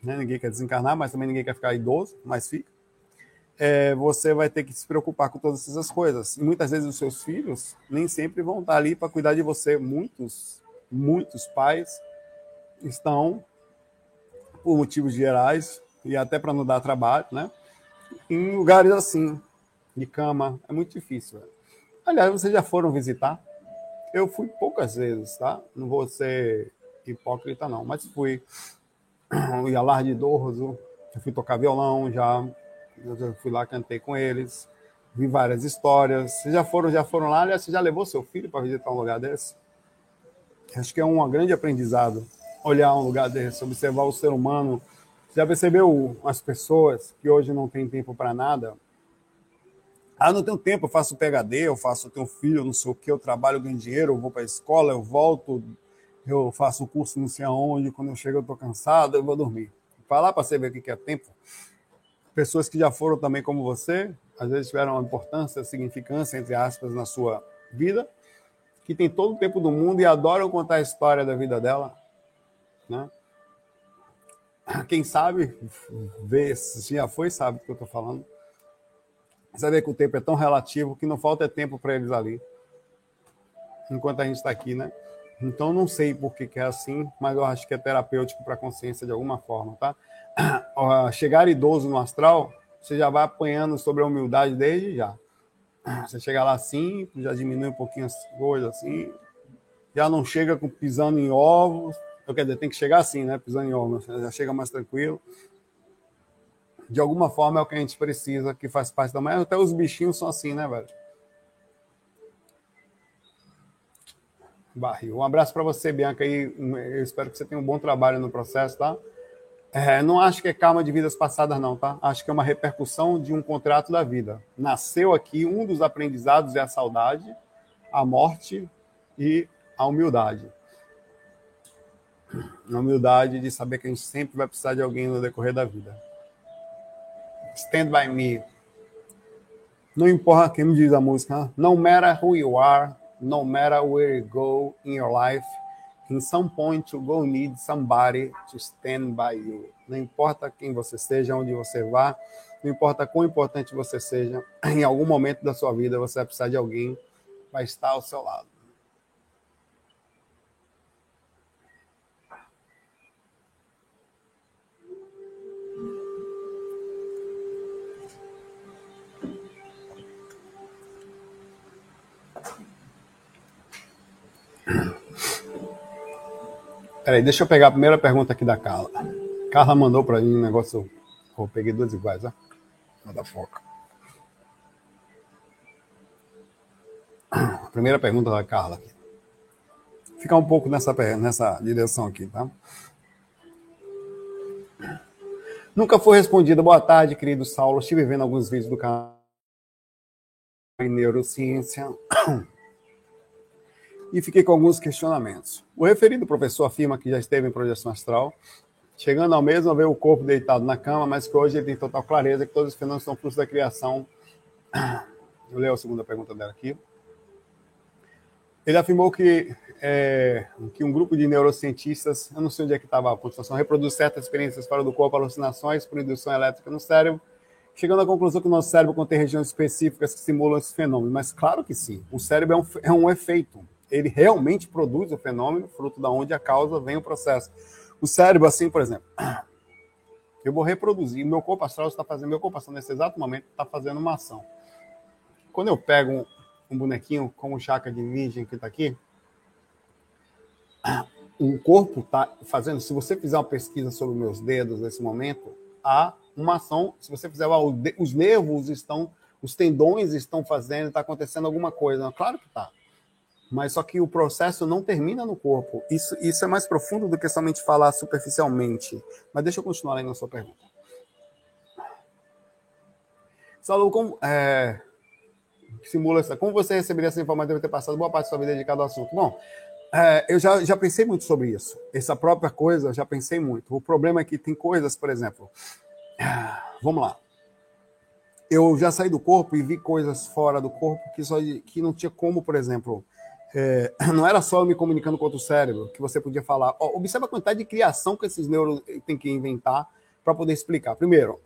né? ninguém quer desencarnar, mas também ninguém quer ficar idoso, mas fica. É, você vai ter que se preocupar com todas essas coisas. E muitas vezes os seus filhos nem sempre vão estar ali para cuidar de você. Muitos, muitos pais estão, por motivos gerais, e até para não dar trabalho, né? Em lugares assim, de cama, é muito difícil. Velho. Aliás, vocês já foram visitar? Eu fui poucas vezes, tá? Não vou ser hipócrita, não, mas fui o Alarde idoso, eu fui tocar violão já, eu fui lá, cantei com eles, vi várias histórias. Vocês já foram, já foram lá? Aliás, você já levou seu filho para visitar um lugar desse? Acho que é um grande aprendizado olhar um lugar desse, observar o ser humano. Você já percebeu as pessoas que hoje não têm tempo para nada? Ah, não tenho tempo, eu faço PHD, eu faço, eu tenho filho, não sei o que, eu trabalho, ganho dinheiro, eu vou para a escola, eu volto, eu faço o curso não sei aonde, quando eu chego eu estou cansado, eu vou dormir. Falar para você ver o que é tempo. Pessoas que já foram também como você, às vezes tiveram uma importância, significância, entre aspas, na sua vida, que tem todo o tempo do mundo e adoram contar a história da vida dela. Né? Quem sabe, vê, se já foi, sabe do que eu estou falando. Vê que o tempo é tão relativo que não falta tempo para eles ali. Enquanto a gente está aqui, né? Então, não sei por que, que, é assim, mas eu acho que é terapêutico para a consciência de alguma forma, tá? Chegar idoso no astral, você já vai apanhando sobre a humildade desde já. Você chega lá assim, já diminui um pouquinho as coisas assim, já não chega com pisando em ovos, eu quer dizer, tem que chegar assim, né? Pisando em ovos, já chega mais tranquilo. De alguma forma é o que a gente precisa, que faz parte da manhã. Até os bichinhos são assim, né, velho? Barril. Um abraço para você, Bianca. E eu espero que você tenha um bom trabalho no processo, tá? É, não acho que é karma de vidas passadas, não, tá? Acho que é uma repercussão de um contrato da vida. Nasceu aqui, um dos aprendizados é a saudade, a morte e a humildade. A humildade de saber que a gente sempre vai precisar de alguém no decorrer da vida. Stand by me. Não importa quem me diz a música. No matter who you are, no matter where you go in your life, in some point you go need somebody to stand by you. Não importa quem você seja, onde você vá, não importa quão importante você seja, em algum momento da sua vida você vai precisar de alguém que vai estar ao seu lado. Peraí, deixa eu pegar a primeira pergunta aqui da Carla. Carla mandou para mim um negócio. Oh, peguei duas iguais, ó. Vou dar foca. Primeira pergunta da Carla. Ficar um pouco nessa, nessa direção aqui, tá? Nunca foi respondida. Boa tarde, querido Saulo. Estive vendo alguns vídeos do canal em neurociência e fiquei com alguns questionamentos. O referido professor afirma que já esteve em projeção astral, chegando ao mesmo ver o corpo deitado na cama, mas que hoje ele tem total clareza que todos os fenômenos são frutos da criação. Eu leio a segunda pergunta dela aqui. Ele afirmou que, é, que um grupo de neurocientistas, eu não sei onde é que estava a pontuação, reproduz certas experiências fora do corpo, alucinações por indução elétrica no cérebro, chegando à conclusão que o nosso cérebro contém regiões específicas que simulam esses fenômenos. Mas claro que sim, o cérebro é um, é um efeito ele realmente produz o fenômeno, fruto da onde a causa vem o processo. O cérebro, assim, por exemplo, eu vou reproduzir, meu corpo astral está fazendo, meu corpo astral nesse exato momento está fazendo uma ação. Quando eu pego um, um bonequinho como o chakra de virgem que está aqui, o corpo está fazendo, se você fizer uma pesquisa sobre meus dedos nesse momento, há uma ação, se você fizer, os nervos estão, os tendões estão fazendo, está acontecendo alguma coisa. Claro que está mas só que o processo não termina no corpo. Isso, isso é mais profundo do que somente falar superficialmente. Mas deixa eu continuar aí na sua pergunta. Saulo, como, é, simula essa, como você receberia essa informação deve ter passado boa parte da sua vida dedicada ao assunto? Bom, é, eu já, já pensei muito sobre isso. Essa própria coisa, já pensei muito. O problema é que tem coisas, por exemplo, vamos lá. Eu já saí do corpo e vi coisas fora do corpo que, só, que não tinha como, por exemplo, é, não era só eu me comunicando com o cérebro, que você podia falar. Ó, observa a quantidade de criação que esses neuros têm que inventar para poder explicar. Primeiro,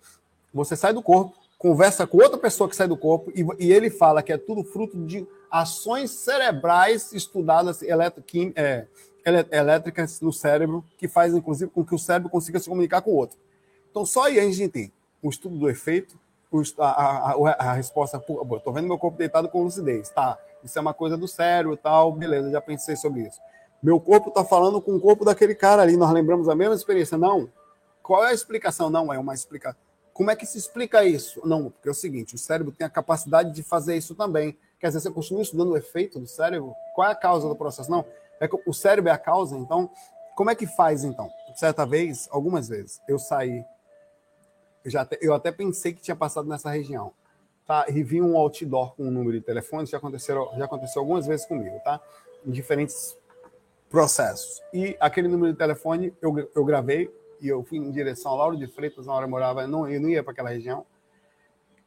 você sai do corpo, conversa com outra pessoa que sai do corpo e, e ele fala que é tudo fruto de ações cerebrais estudadas eletroquim, é, elétricas no cérebro, que faz inclusive com que o cérebro consiga se comunicar com o outro. Então, só aí a gente tem o estudo do efeito, a, a, a, a resposta. Estou vendo meu corpo deitado com lucidez. Tá, isso é uma coisa do cérebro tal, beleza, já pensei sobre isso. Meu corpo está falando com o corpo daquele cara ali, nós lembramos a mesma experiência. Não. Qual é a explicação? Não, é uma explicação. Como é que se explica isso? Não, porque é o seguinte: o cérebro tem a capacidade de fazer isso também. Quer dizer, você continua estudando o efeito do cérebro? Qual é a causa do processo? Não, é o cérebro é a causa, então, como é que faz então? Certa vez, algumas vezes, eu saí, eu, já eu até pensei que tinha passado nessa região tá? E vi um outdoor com um número de telefone, já aconteceu, já aconteceu algumas vezes comigo, tá? Em diferentes processos. E aquele número de telefone eu, eu gravei e eu fui em direção ao Lauro de Freitas, na hora eu morava, eu não, eu não ia para aquela região.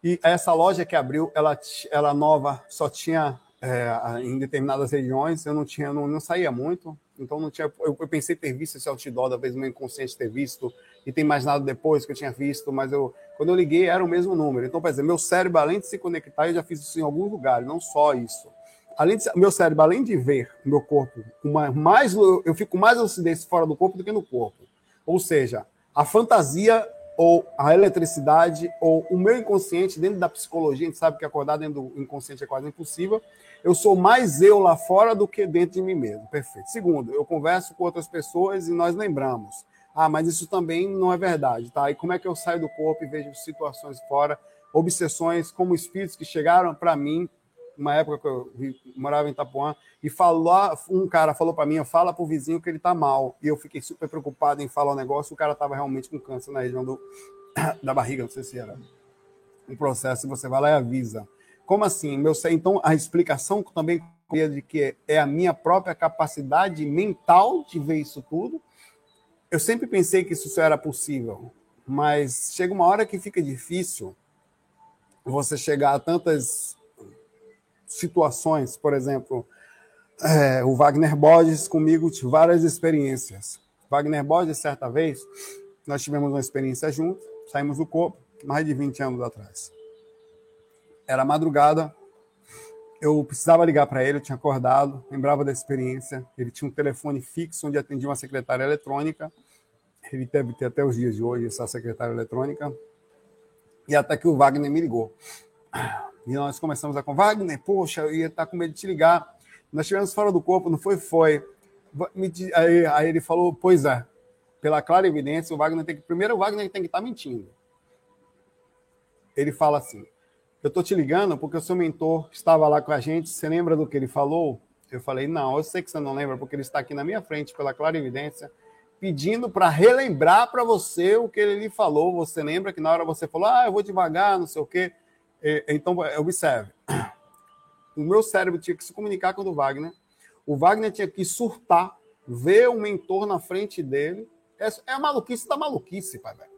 E essa loja que abriu, ela, ela nova, só tinha é, em determinadas regiões, eu não tinha, não, não saía muito, então não tinha. Eu, eu, pensei ter visto esse outdoor, talvez meu inconsciente ter visto, e tem mais nada depois que eu tinha visto, mas eu, quando eu liguei era o mesmo número. Então, por exemplo, meu cérebro, além de se conectar, eu já fiz isso em alguns lugares, não só isso. Além de, meu cérebro, além de ver meu corpo, uma, mais, eu fico mais lucidez fora do corpo do que no corpo. Ou seja, a fantasia ou a eletricidade ou o meu inconsciente dentro da psicologia, a gente sabe que acordar dentro do inconsciente é quase impossível. Eu sou mais eu lá fora do que dentro de mim mesmo. Perfeito. Segundo, eu converso com outras pessoas e nós lembramos. Ah, mas isso também não é verdade, tá? E como é que eu saio do corpo e vejo situações fora, obsessões como espíritos que chegaram para mim uma época que eu morava em Itapuã, e falou, um cara falou para mim, fala pro vizinho que ele tá mal. E eu fiquei super preocupado em falar o negócio, o cara tava realmente com câncer na região do, da barriga, não sei se era um processo, você vai lá e avisa. Como assim? Meu, então, a explicação também de que é a minha própria capacidade mental de ver isso tudo. Eu sempre pensei que isso era possível, mas chega uma hora que fica difícil você chegar a tantas situações, por exemplo, é, o Wagner Borges comigo tive várias experiências. Wagner Borges, certa vez, nós tivemos uma experiência juntos, saímos do corpo, mais de 20 anos atrás. Era madrugada, eu precisava ligar para ele, eu tinha acordado, lembrava da experiência. Ele tinha um telefone fixo onde atendia uma secretária eletrônica. Ele deve ter até os dias de hoje essa secretária eletrônica. E até que o Wagner me ligou. E nós começamos a com Wagner, poxa, eu ia estar com medo de te ligar. Nós estivemos fora do corpo, não foi? Foi. Aí, aí ele falou, pois é, pela clara evidência, o Wagner tem que. Primeiro, o Wagner tem que estar mentindo. Ele fala assim: Eu estou te ligando porque o seu mentor estava lá com a gente. Você lembra do que ele falou? Eu falei: Não, eu sei que você não lembra, porque ele está aqui na minha frente, pela clara evidência, pedindo para relembrar para você o que ele lhe falou. Você lembra que na hora você falou: Ah, eu vou devagar, não sei o quê. Então, observe. O meu cérebro tinha que se comunicar com o do Wagner. O Wagner tinha que surtar, ver o mentor na frente dele. É, é a maluquice da maluquice, pai, velho.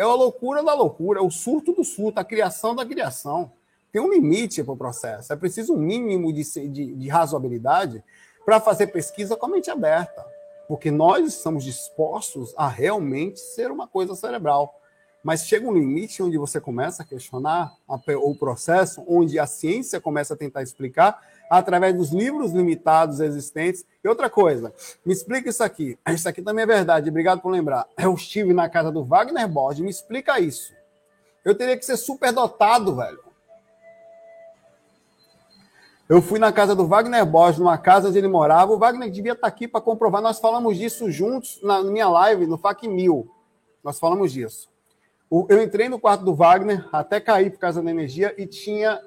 É a loucura da loucura, é o surto do surto, a criação da criação. Tem um limite para o processo. É preciso um mínimo de, de, de razoabilidade para fazer pesquisa com a mente aberta. Porque nós estamos dispostos a realmente ser uma coisa cerebral. Mas chega um limite onde você começa a questionar o processo, onde a ciência começa a tentar explicar através dos livros limitados existentes. E outra coisa, me explica isso aqui. Isso aqui também é verdade, obrigado por lembrar. Eu estive na casa do Wagner Borges, me explica isso. Eu teria que ser superdotado, velho. Eu fui na casa do Wagner Borges, numa casa onde ele morava. O Wagner devia estar aqui para comprovar. Nós falamos disso juntos na minha live, no FAC 1000. Nós falamos disso. Eu entrei no quarto do Wagner, até cair por causa da energia, e tinha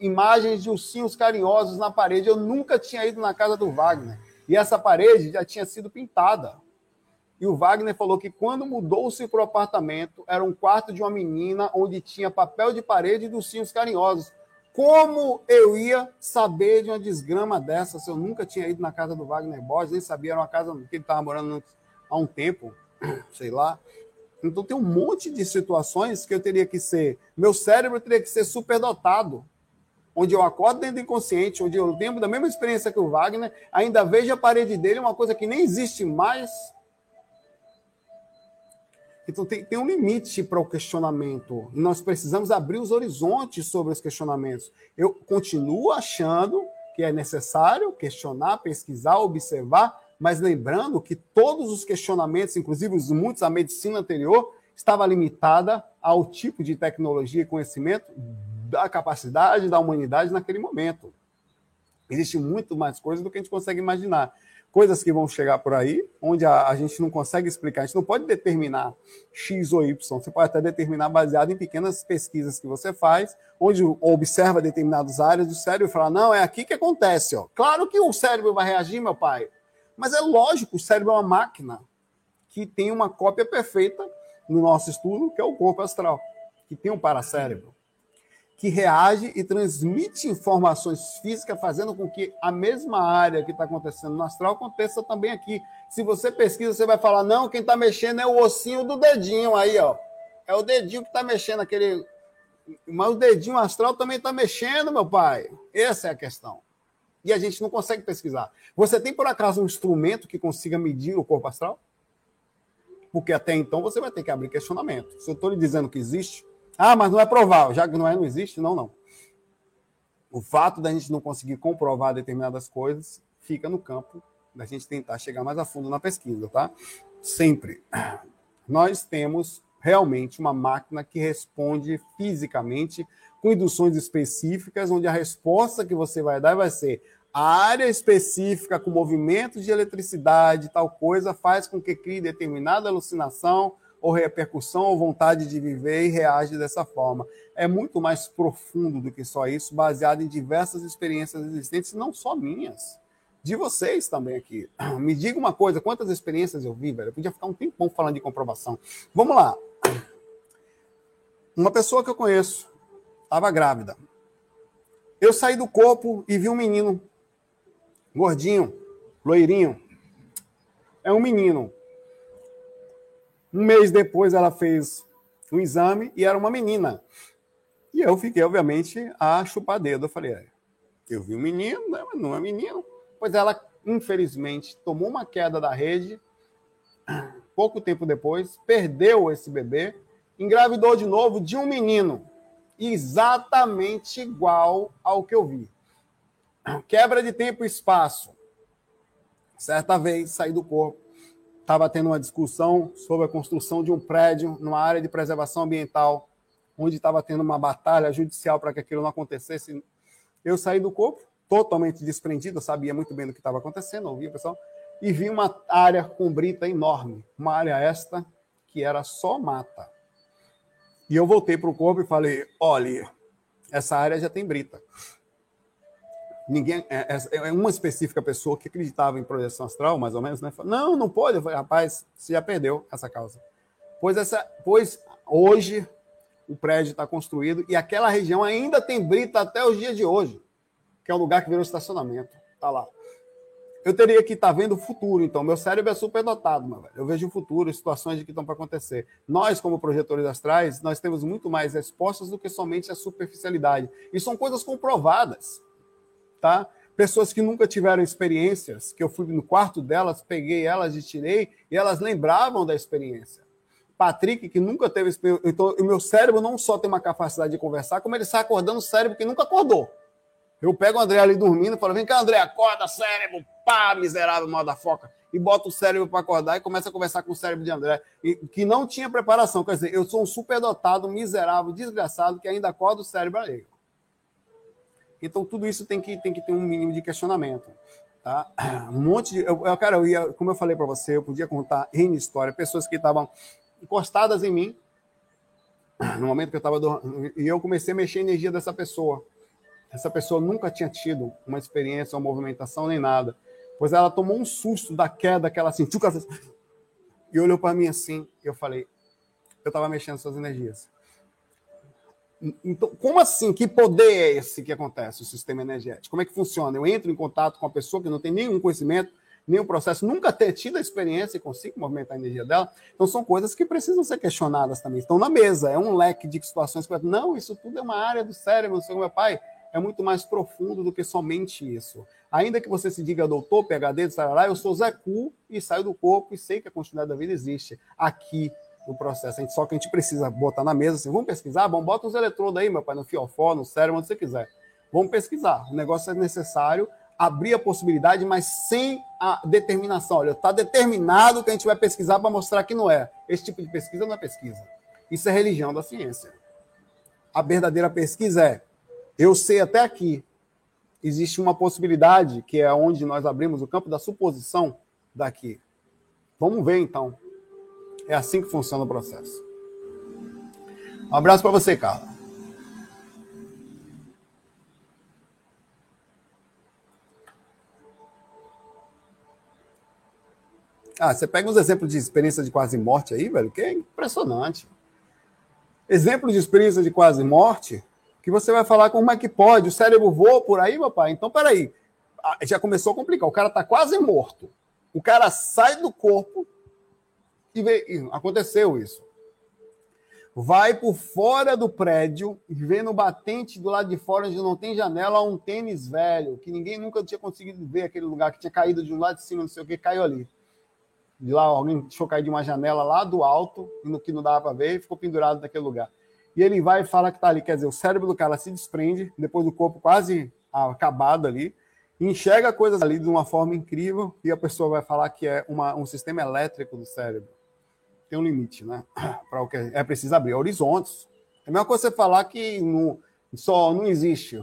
imagens de ursinhos carinhosos na parede. Eu nunca tinha ido na casa do Wagner. E essa parede já tinha sido pintada. E o Wagner falou que quando mudou-se para o apartamento, era um quarto de uma menina onde tinha papel de parede e ursinhos carinhosos. Como eu ia saber de uma desgrama dessa se eu nunca tinha ido na casa do Wagner Borges, nem sabia, era uma casa que ele estava morando há um tempo, sei lá. Então tem um monte de situações que eu teria que ser, meu cérebro teria que ser superdotado, onde eu acordo dentro do inconsciente, onde eu lembro da mesma experiência que o Wagner, ainda vejo a parede dele uma coisa que nem existe mais. Então tem, tem um limite para o questionamento. E nós precisamos abrir os horizontes sobre os questionamentos. Eu continuo achando que é necessário questionar, pesquisar, observar, mas lembrando que todos os questionamentos, inclusive os muitos da medicina anterior, estava limitada ao tipo de tecnologia e conhecimento da capacidade da humanidade naquele momento. Existe muito mais coisas do que a gente consegue imaginar. Coisas que vão chegar por aí, onde a, a gente não consegue explicar, a gente não pode determinar X ou Y, você pode até determinar baseado em pequenas pesquisas que você faz, onde observa determinadas áreas do cérebro e fala: não, é aqui que acontece. Ó. Claro que o cérebro vai reagir, meu pai. Mas é lógico, o cérebro é uma máquina que tem uma cópia perfeita no nosso estudo, que é o corpo astral, que tem um paracérebro, que reage e transmite informações físicas, fazendo com que a mesma área que está acontecendo no astral aconteça também aqui. Se você pesquisa, você vai falar, não, quem está mexendo é o ossinho do dedinho aí, ó. É o dedinho que está mexendo aquele Mas o dedinho astral também está mexendo, meu pai. Essa é a questão. E a gente não consegue pesquisar. Você tem, por acaso, um instrumento que consiga medir o corpo astral? Porque até então você vai ter que abrir questionamento. Se eu estou lhe dizendo que existe, ah, mas não é provável. Já que não é, não existe? Não, não. O fato da gente não conseguir comprovar determinadas coisas fica no campo da gente tentar chegar mais a fundo na pesquisa, tá? Sempre. Nós temos realmente uma máquina que responde fisicamente com induções específicas, onde a resposta que você vai dar vai ser a área específica com movimentos de eletricidade, tal coisa, faz com que crie determinada alucinação ou repercussão ou vontade de viver e reage dessa forma. É muito mais profundo do que só isso, baseado em diversas experiências existentes, não só minhas de vocês também aqui. Me diga uma coisa, quantas experiências eu vi, velho? Eu podia ficar um tempão falando de comprovação. Vamos lá. Uma pessoa que eu conheço estava grávida. Eu saí do corpo e vi um menino, gordinho, loirinho. É um menino. Um mês depois ela fez um exame e era uma menina. E eu fiquei, obviamente, a chupar dedo. Eu falei, é, eu vi um menino, né, não é menino. Pois ela, infelizmente, tomou uma queda da rede. Pouco tempo depois, perdeu esse bebê, engravidou de novo de um menino, exatamente igual ao que eu vi. Quebra de tempo e espaço. Certa vez, saí do corpo, estava tendo uma discussão sobre a construção de um prédio numa área de preservação ambiental, onde estava tendo uma batalha judicial para que aquilo não acontecesse. Eu saí do corpo, totalmente desprendido, eu sabia muito bem do que estava acontecendo, ouvia o pessoal, e vi uma área com brita enorme, uma área esta que era só mata. E eu voltei para o corpo e falei: olha, essa área já tem brita. Ninguém, é, é, é uma específica pessoa que acreditava em projeção astral, mais ou menos, né? Não, não pode. Falei, rapaz, você já perdeu essa causa. Pois, essa, pois hoje o prédio está construído e aquela região ainda tem brita até os dias de hoje que é um lugar que virou estacionamento. Tá lá. Eu teria que estar tá vendo o futuro, então. Meu cérebro é super dotado, meu velho. Eu vejo o futuro, situações de que estão para acontecer. Nós, como projetores astrais, nós temos muito mais respostas do que somente a superficialidade. E são coisas comprovadas, tá? Pessoas que nunca tiveram experiências, que eu fui no quarto delas, peguei elas e tirei, e elas lembravam da experiência. Patrick, que nunca teve experiência. Então, o meu cérebro não só tem uma capacidade de conversar, como ele sai acordando o cérebro que nunca acordou. Eu pego o André ali dormindo e falo: vem cá, André, acorda, cérebro, pá, miserável, mal da foca. E boto o cérebro para acordar e começa a conversar com o cérebro de André, e, que não tinha preparação. Quer dizer, eu sou um superdotado, miserável, desgraçado, que ainda acorda o cérebro alheio. Então, tudo isso tem que, tem que ter um mínimo de questionamento. Tá? Um monte de. Eu, eu, cara, eu ia, como eu falei para você, eu podia contar em história, pessoas que estavam encostadas em mim, no momento que eu estava. E eu comecei a mexer a energia dessa pessoa essa pessoa nunca tinha tido uma experiência, uma movimentação nem nada. Pois ela tomou um susto da queda que ela sentiu. E olhou para mim assim. Eu falei: eu estava mexendo suas energias. Então, como assim? Que poder é esse que acontece, o sistema energético? Como é que funciona? Eu entro em contato com a pessoa que não tem nenhum conhecimento, nenhum processo, nunca ter tido a experiência e consigo movimentar a energia dela. Então, são coisas que precisam ser questionadas também. Estão na mesa, é um leque de situações. Não, isso tudo é uma área do cérebro, não sei meu pai é muito mais profundo do que somente isso. Ainda que você se diga doutor, PHD, lá, eu sou Zé Cu e saio do corpo e sei que a continuidade da vida existe aqui no processo. Só que a gente precisa botar na mesa assim, vamos pesquisar? Bom, bota os eletrodos aí, meu pai, no fiofó, no cérebro, onde você quiser. Vamos pesquisar. O negócio é necessário abrir a possibilidade, mas sem a determinação. Olha, está determinado que a gente vai pesquisar para mostrar que não é. Esse tipo de pesquisa não é pesquisa. Isso é religião da ciência. A verdadeira pesquisa é eu sei até aqui. Existe uma possibilidade, que é onde nós abrimos o campo da suposição daqui. Vamos ver então. É assim que funciona o processo. Um abraço para você, Carla. Ah, você pega uns exemplos de experiência de quase morte aí, velho, que é impressionante. Exemplo de experiência de quase morte que você vai falar como é que pode, o cérebro voa por aí, meu pai. Então, peraí, ah, já começou a complicar. O cara está quase morto. O cara sai do corpo aconteceu isso. vai por fora do prédio e vê no batente do lado de fora, onde não tem janela, um tênis velho, que ninguém nunca tinha conseguido ver aquele lugar, que tinha caído de um lado de cima, não sei o que, caiu ali. De lá, alguém deixou cair de uma janela lá do alto, no que não dava para ver, e ficou pendurado naquele lugar. E ele vai e fala que está ali, quer dizer, o cérebro do cara se desprende, depois do corpo quase acabado ali, enxerga coisas ali de uma forma incrível, e a pessoa vai falar que é uma, um sistema elétrico do cérebro tem um limite, né? Para o que é preciso abrir horizontes. É a mesma coisa você falar que no, só não existe,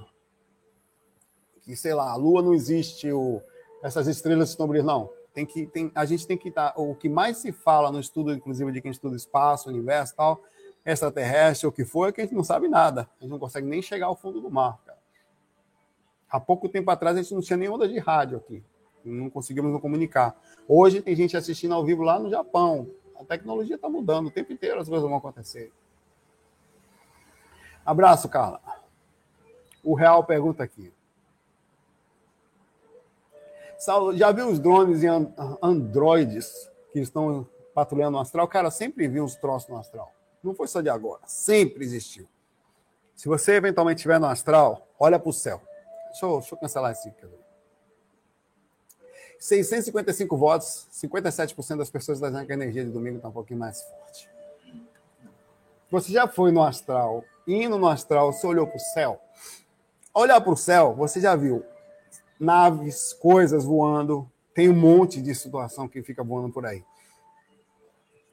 que sei lá, a Lua não existe, o, essas estrelas estão brilhando. Não, tem que, tem, a gente tem que estar. Tá, o que mais se fala no estudo, inclusive de quem estuda espaço, universo, tal, extraterrestre, o que for, é que a gente não sabe nada. A gente não consegue nem chegar ao fundo do mar. Cara. Há pouco tempo atrás a gente não tinha nem onda de rádio aqui. Não conseguimos nos comunicar. Hoje tem gente assistindo ao vivo lá no Japão, a tecnologia está mudando o tempo inteiro, as coisas vão acontecer. Abraço, Carla. O Real pergunta aqui. Já viu os drones e androides que estão patrulhando no astral? Cara, sempre vi uns troços no astral. Não foi só de agora, sempre existiu. Se você eventualmente estiver no astral, olha para o céu. Deixa eu, deixa eu cancelar esse. Quer 655 votos, 57% das pessoas dizendo que a energia de domingo está um pouquinho mais forte. Você já foi no astral, indo no astral, você olhou para o céu. Olhar para o céu, você já viu naves, coisas voando, tem um monte de situação que fica voando por aí.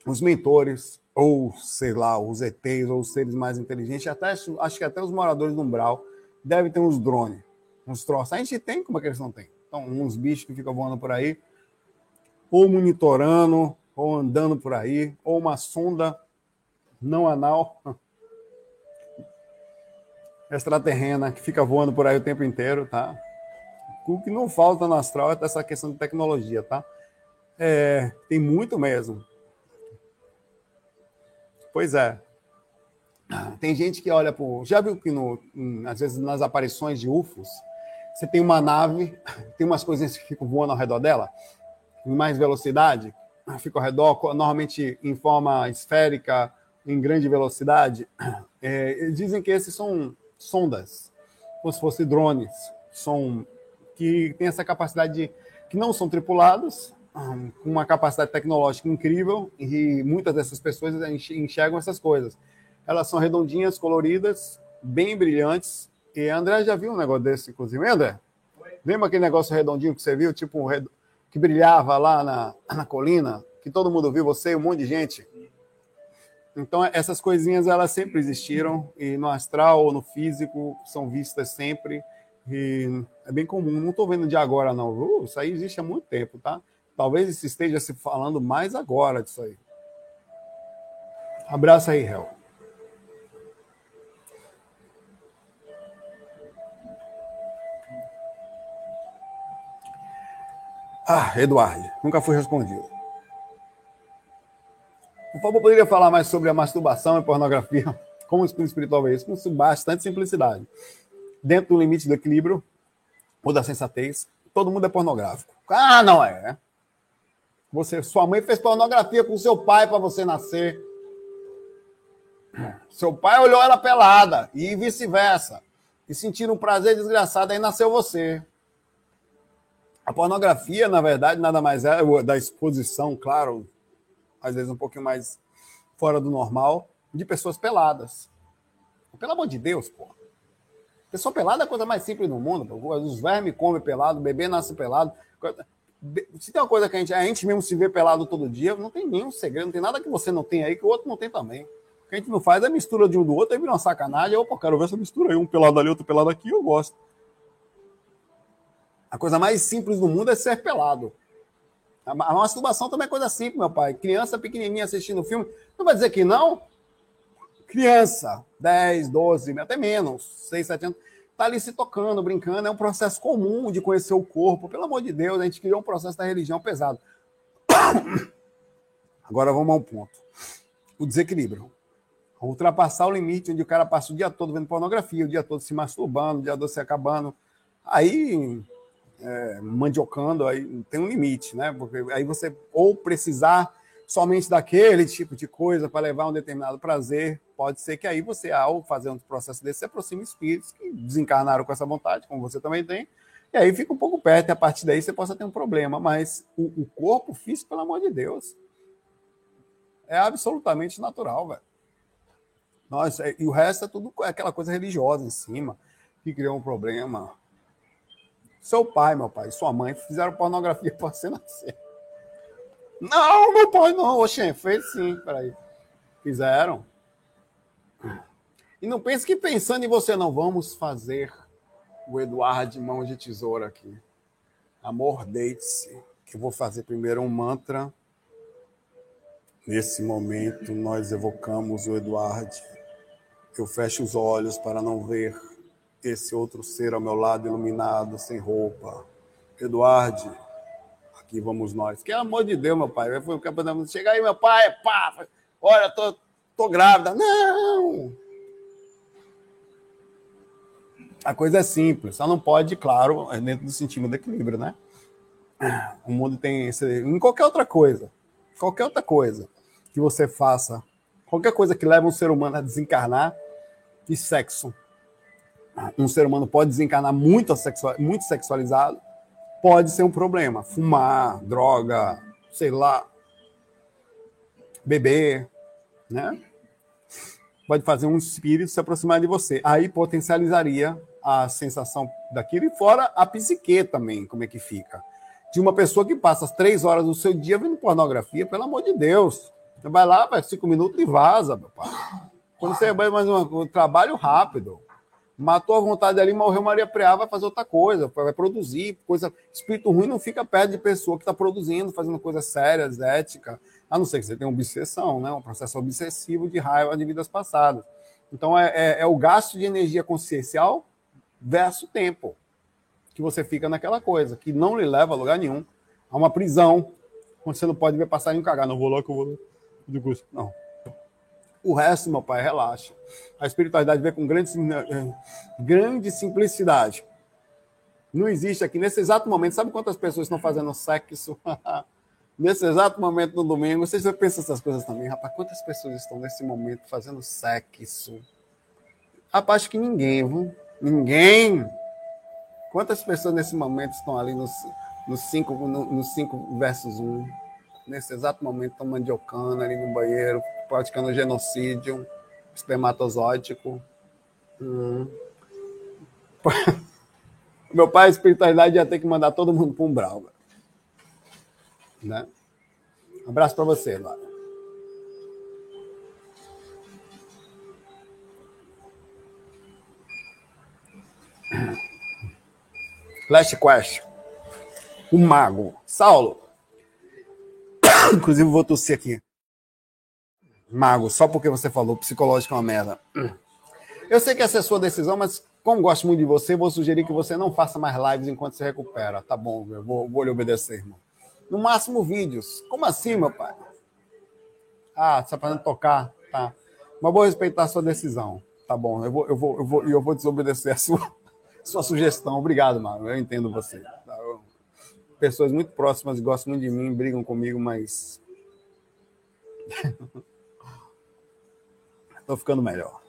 Os mentores, ou sei lá, os ETs, ou os seres mais inteligentes, até, acho que até os moradores do umbral devem ter uns drones, uns troços. A gente tem, como é que eles não têm? Então, uns bichos que ficam voando por aí, ou monitorando, ou andando por aí, ou uma sonda não anal extraterrena que fica voando por aí o tempo inteiro, tá? O que não falta no astral é essa questão de tecnologia, tá? É, tem muito mesmo. Pois é. Tem gente que olha por. Já viu que no, às vezes nas aparições de UFOs, você tem uma nave, tem umas coisinhas que ficam voando ao redor dela, em mais velocidade, fica ao redor, normalmente em forma esférica, em grande velocidade. É, dizem que esses são sondas, como se fossem drones, são que têm essa capacidade de, que não são tripulados, com uma capacidade tecnológica incrível, e muitas dessas pessoas enxergam essas coisas. Elas são redondinhas, coloridas, bem brilhantes, e André já viu um negócio desse, inclusive. André? Lembra aquele negócio redondinho que você viu, tipo que brilhava lá na, na colina, que todo mundo viu, você e um monte de gente? Então, essas coisinhas, elas sempre existiram, e no astral ou no físico, são vistas sempre, e é bem comum. Não estou vendo de agora, não. Uh, isso aí existe há muito tempo, tá? Talvez esteja se falando mais agora disso aí. Abraço aí, Hel. Ah, Eduardo, nunca foi respondido. Por favor, poderia falar mais sobre a masturbação e pornografia? Como o espírito espiritual vê isso? Com bastante simplicidade. Dentro do limite do equilíbrio ou da sensatez, todo mundo é pornográfico. Ah, não é. Você, sua mãe fez pornografia com seu pai para você nascer. Seu pai olhou ela pelada e vice-versa. E sentiram um prazer desgraçado, aí nasceu você. A pornografia, na verdade, nada mais é da exposição, claro, às vezes um pouquinho mais fora do normal, de pessoas peladas. Pelo amor de Deus, pô. Pessoa pelada é a coisa mais simples do mundo. Pô. Os vermes comem pelado, o bebê nasce pelado. Se tem uma coisa que a gente, a gente mesmo se vê pelado todo dia, não tem nenhum segredo, não tem nada que você não tem aí que o outro não tem também. O que a gente não faz é mistura de um do outro, aí vira uma sacanagem. Eu, pô, quero ver essa mistura aí, um pelado ali, outro pelado aqui, eu gosto. A coisa mais simples do mundo é ser pelado. A masturbação também é coisa simples, meu pai. Criança pequenininha assistindo filme, não vai dizer que não? Criança, 10, 12, até menos, 6, 7 anos, tá ali se tocando, brincando. É um processo comum de conhecer o corpo. Pelo amor de Deus, a gente criou um processo da religião pesado. Agora vamos ao ponto. O desequilíbrio. Ultrapassar o limite onde o cara passa o dia todo vendo pornografia, o dia todo se masturbando, o dia todo se acabando. Aí é, mandiocando, aí tem um limite, né? Porque aí você ou precisar somente daquele tipo de coisa para levar um determinado prazer, pode ser que aí você, ao fazer um processo desse, se aproxime espíritos que desencarnaram com essa vontade, como você também tem, e aí fica um pouco perto, e a partir daí você possa ter um problema. Mas o, o corpo físico, pelo amor de Deus, é absolutamente natural, velho. Nossa, e o resto é tudo aquela coisa religiosa em cima, que criou um problema. Seu pai, meu pai, sua mãe fizeram pornografia para você nascer. Não, meu pai não. Oxê, fez sim, peraí. Fizeram. E não pense que pensando em você, não. Vamos fazer o Eduardo de mão de tesoura aqui. Amor, deite-se. Que eu vou fazer primeiro um mantra. Nesse momento, nós evocamos o Eduardo. Eu fecho os olhos para não ver esse outro ser ao meu lado, iluminado, sem roupa. Eduardo, aqui vamos nós. Que amor de Deus, meu pai. Foi o campeonato. Chega aí, meu pai, pá. Olha, tô, tô grávida. Não! A coisa é simples, só não pode, claro, é dentro do sentido do equilíbrio, né? O mundo tem esse. Em qualquer outra coisa, qualquer outra coisa que você faça, qualquer coisa que leve um ser humano a desencarnar, de sexo. Um ser humano pode desencarnar muito, sexual, muito sexualizado, pode ser um problema. Fumar, droga, sei lá, beber, né? Pode fazer um espírito se aproximar de você. Aí potencializaria a sensação daquilo e fora a psique também, como é que fica. De uma pessoa que passa as três horas do seu dia vendo pornografia, pelo amor de Deus. Você vai lá, vai cinco minutos e vaza, meu pai. Quando você vai mais um, trabalho rápido, matou a vontade ali, morreu Maria Preá, vai fazer outra coisa, vai produzir coisa. Espírito ruim não fica perto de pessoa que está produzindo, fazendo coisas sérias, ética, a não ser que você tenha obsessão, né? um processo obsessivo de raiva de vidas passadas. Então, é, é, é o gasto de energia consciencial versus tempo que você fica naquela coisa, que não lhe leva a lugar nenhum. A uma prisão, onde você não pode ver passarinho cagar. Não vou lá que eu vou. Não. O resto, meu pai, relaxa. A espiritualidade vem com grande, eh, grande simplicidade. Não existe aqui, nesse exato momento, sabe quantas pessoas estão fazendo sexo? nesse exato momento no domingo, vocês já pensam essas coisas também, rapaz? Quantas pessoas estão nesse momento fazendo sexo? Rapaz, acho que ninguém, viu? Ninguém. Quantas pessoas nesse momento estão ali nos 5 no, no, no cinco versus 1? Um? Nesse exato momento estão mandiocando ali no banheiro, praticando genocídio espermatozoítico. Hum. Meu pai, a espiritualidade ia ter que mandar todo mundo para um brau. Né? Um abraço para você, Lara. Flash Quest. O mago. Saulo. Inclusive, vou tossir aqui. Mago, só porque você falou psicológico é uma merda. Eu sei que essa é a sua decisão, mas como gosto muito de você, vou sugerir que você não faça mais lives enquanto se recupera. Tá bom, eu vou, vou lhe obedecer, irmão. No máximo, vídeos. Como assim, meu pai? Ah, você está fazendo tocar? Tá. Mas vou respeitar a sua decisão. Tá bom, eu vou, eu vou, eu vou, eu vou desobedecer a sua, sua sugestão. Obrigado, Mago. Eu entendo você. Pessoas muito próximas gostam muito de mim, brigam comigo, mas. Estou ficando melhor.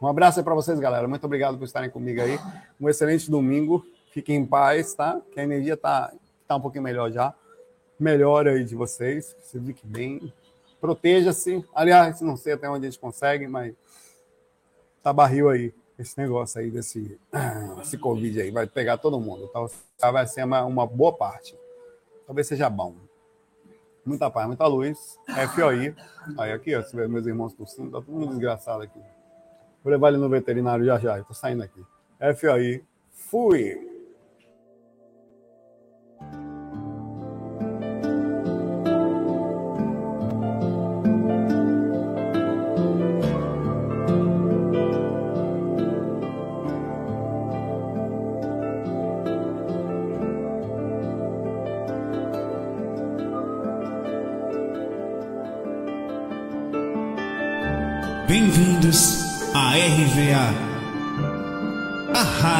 Um abraço aí para vocês, galera. Muito obrigado por estarem comigo aí. Um excelente domingo. Fiquem em paz, tá? Que a energia tá, tá um pouquinho melhor já. Melhor aí de vocês. Se fique bem. Proteja-se. Aliás, não sei até onde a gente consegue, mas tá barril aí esse negócio aí desse esse Covid aí. Vai pegar todo mundo. Tá? Vai ser uma, uma boa parte. Talvez seja bom muita paz, muita luz. FOI. Aí aqui, ó, se vê meus irmãos tossindo, tá todo mundo desgraçado aqui. Vou levar ele no veterinário já já, eu tô saindo aqui. FOI. Fui.